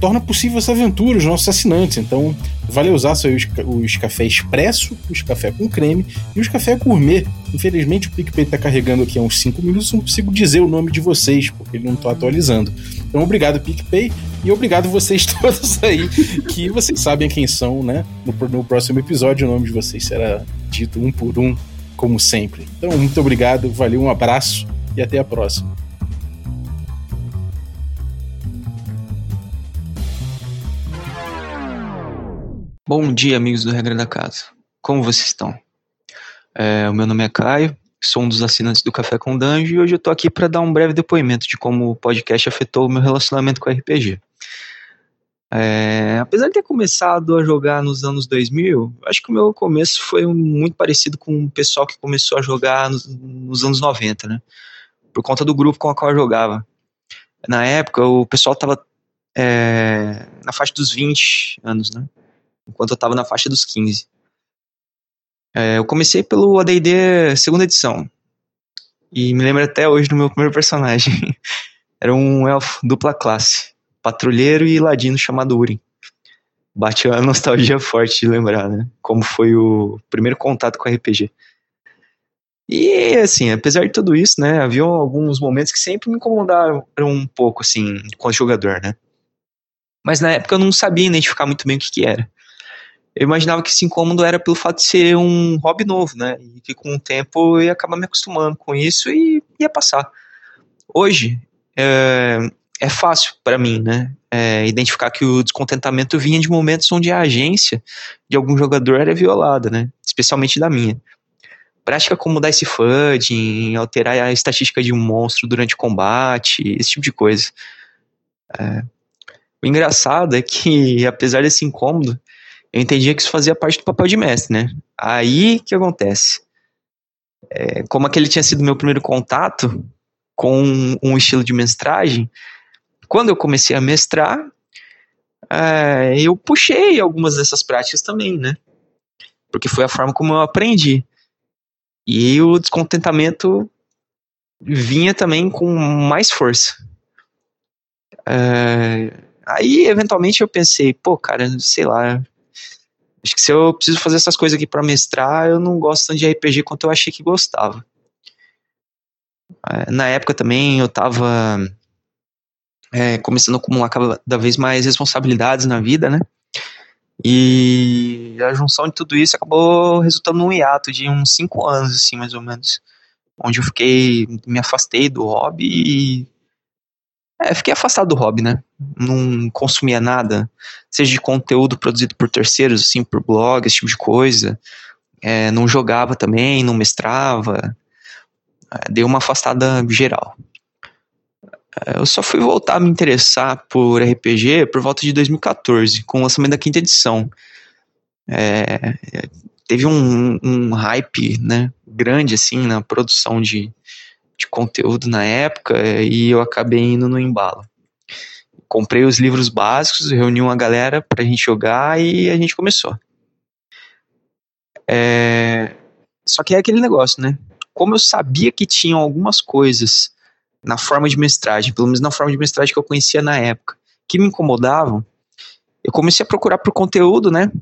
torna possível essa aventura, os nossos assinantes. Então, vale usar os, os café expresso, os café com creme e os café gourmet. Infelizmente, o PicPay está carregando aqui há uns 5 minutos, não consigo dizer o nome de vocês, porque ele não está atualizando. Então, obrigado, PicPay, e obrigado vocês *laughs* todos aí, que vocês sabem quem são, né? No, no próximo episódio, o nome de vocês será dito um por um, como sempre. Então, muito obrigado, valeu, um abraço e até a próxima. Bom dia, amigos do Regra da Casa. Como vocês estão? É, o meu nome é Caio, sou um dos assinantes do Café com Danjo e hoje eu tô aqui para dar um breve depoimento de como o podcast afetou o meu relacionamento com RPG. É, apesar de ter começado a jogar nos anos 2000, acho que o meu começo foi muito parecido com o pessoal que começou a jogar nos, nos anos 90, né? Por conta do grupo com o qual eu jogava. Na época, o pessoal tava é, na faixa dos 20 anos, né? Enquanto eu tava na faixa dos 15. É, eu comecei pelo AD&D segunda edição. E me lembro até hoje do meu primeiro personagem. *laughs* Era um elfo dupla classe. Patrulheiro e ladino chamado Urim. Bate uma *laughs* nostalgia forte de lembrar, né? Como foi o primeiro contato com RPG. E, assim, apesar de tudo isso, né? Havia alguns momentos que sempre me incomodaram um pouco, assim, enquanto jogador, né? Mas na época eu não sabia identificar muito bem o que, que era eu imaginava que esse incômodo era pelo fato de ser um hobby novo, né? E que com o tempo eu ia acabar me acostumando com isso e ia passar. Hoje, é, é fácil para mim, né? É, identificar que o descontentamento vinha de momentos onde a agência de algum jogador era violada, né? Especialmente da minha. Prática como dar esse fudging, alterar a estatística de um monstro durante o combate, esse tipo de coisa. É, o engraçado é que, *laughs* apesar desse incômodo, eu entendia que isso fazia parte do papel de mestre, né? Aí que acontece. É, como aquele tinha sido meu primeiro contato com um estilo de mestragem, quando eu comecei a mestrar, é, eu puxei algumas dessas práticas também, né? Porque foi a forma como eu aprendi. E o descontentamento vinha também com mais força. É, Aí, eventualmente, eu pensei, pô, cara, sei lá. Acho que se eu preciso fazer essas coisas aqui para mestrar, eu não gosto tanto de RPG quanto eu achei que gostava. É, na época também eu tava é, começando a acumular cada vez mais responsabilidades na vida, né? E a junção de tudo isso acabou resultando num hiato de uns cinco anos, assim, mais ou menos. Onde eu fiquei, me afastei do hobby e. É, fiquei afastado do hobby, né? Não consumia nada, seja de conteúdo produzido por terceiros, assim, por blog, esse tipo de coisa. É, não jogava também, não mestrava. É, dei uma afastada geral. É, eu só fui voltar a me interessar por RPG por volta de 2014, com o lançamento da quinta edição. É, teve um, um, hype né, grande assim na produção de, de conteúdo na época e eu acabei indo no embalo. Comprei os livros básicos, reuni uma galera para a gente jogar e a gente começou. É, só que é aquele negócio, né? Como eu sabia que tinham algumas coisas na forma de mestragem, pelo menos na forma de mestragem que eu conhecia na época, que me incomodavam, eu comecei a procurar por conteúdo, né,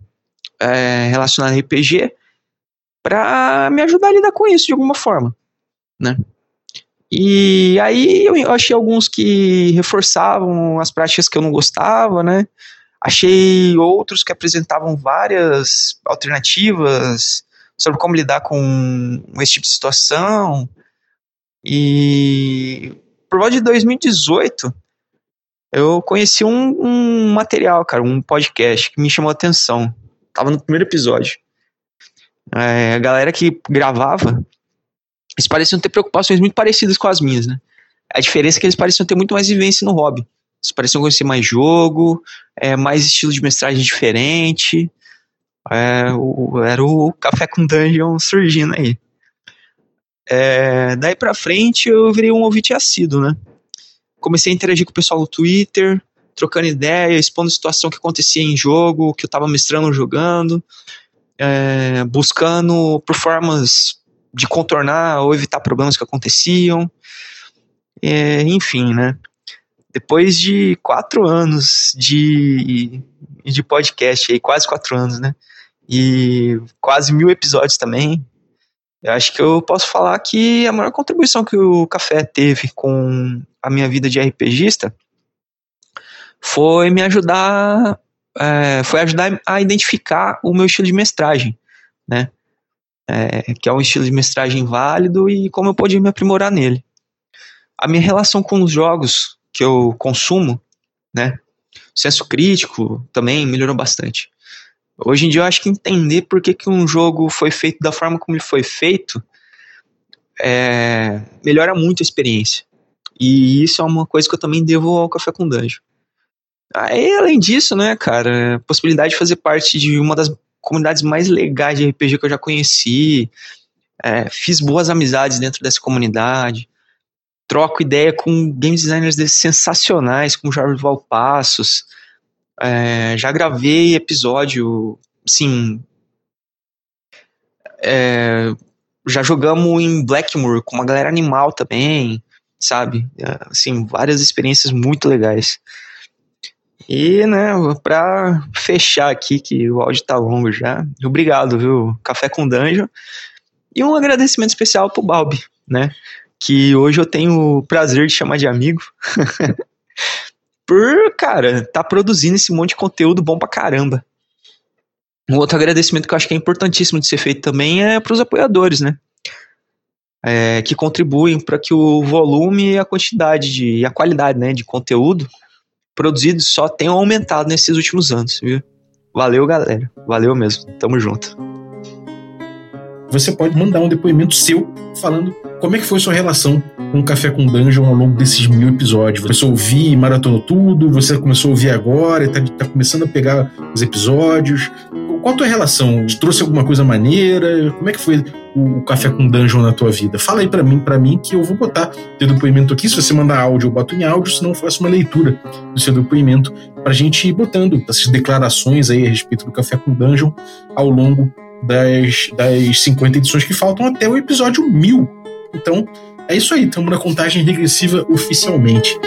é, relacionado a RPG, para me ajudar a lidar com isso de alguma forma, né. E aí eu achei alguns que reforçavam as práticas que eu não gostava, né, achei outros que apresentavam várias alternativas sobre como lidar com esse tipo de situação, e por volta de 2018, eu conheci um, um, material, cara, um podcast que me chamou a atenção. Tava no primeiro episódio. É, a galera que gravava, eles pareciam ter preocupações muito parecidas com as minhas, né? A diferença é que eles pareciam ter muito mais vivência no hobby. Eles pareciam conhecer mais jogo, é, mais estilo de mestragem diferente. É, o, era o Café com Dungeon surgindo aí. É, daí pra frente eu virei um ouvinte assíduo, né? Comecei a interagir com o pessoal no Twitter, trocando ideia, expondo situação que acontecia em jogo, que eu tava mestrando jogando, é, buscando por formas de contornar ou evitar problemas que aconteciam. É, enfim, né? Depois de quatro anos de, de podcast, aí, quase quatro anos, né? E quase mil episódios também, eu acho que eu posso falar que a maior contribuição que o café teve com a minha vida de RPGista foi me ajudar, é, foi ajudar a identificar o meu estilo de mestragem, né? É, que é um estilo de mestragem válido e como eu podia me aprimorar nele. A minha relação com os jogos que eu consumo, né? Senso crítico também melhorou bastante. Hoje em dia eu acho que entender por que, que um jogo foi feito da forma como ele foi feito é, melhora muito a experiência. E isso é uma coisa que eu também devo ao Café com Dungeon. Aí, além disso, né, cara, a possibilidade de fazer parte de uma das comunidades mais legais de RPG que eu já conheci, é, fiz boas amizades dentro dessa comunidade, troco ideia com game designers sensacionais, como Jorge Valpassos, é, já gravei episódio, sim. É, já jogamos em Blackmoor com uma galera animal também, sabe? É, assim, várias experiências muito legais. E, né, pra fechar aqui, que o áudio tá longo já, obrigado, viu? Café com Dungeon. E um agradecimento especial pro Balbi, né? Que hoje eu tenho o prazer de chamar de amigo. *laughs* por, cara, tá produzindo esse monte de conteúdo bom pra caramba. Um outro agradecimento que eu acho que é importantíssimo de ser feito também é para os apoiadores, né? É, que contribuem para que o volume e a quantidade de, e a qualidade né, de conteúdo produzido só tenham aumentado nesses últimos anos, viu? Valeu, galera. Valeu mesmo. Tamo junto. Você pode mandar um depoimento seu falando como é que foi sua relação com o Café com Dungeon ao longo desses mil episódios? Você ouvir e maratonou tudo? Você começou a ouvir agora e tá, tá começando a pegar os episódios? Qual a tua relação? Te trouxe alguma coisa maneira? Como é que foi o Café com Dungeon na tua vida? Fala aí para mim, para mim que eu vou botar teu depoimento aqui. Se você mandar áudio, eu boto em áudio, senão eu faço uma leitura do seu depoimento pra gente ir botando essas declarações aí a respeito do Café com Dungeon ao longo das, das 50 edições que faltam até o episódio 1000. Então, é isso aí, estamos na contagem regressiva oficialmente.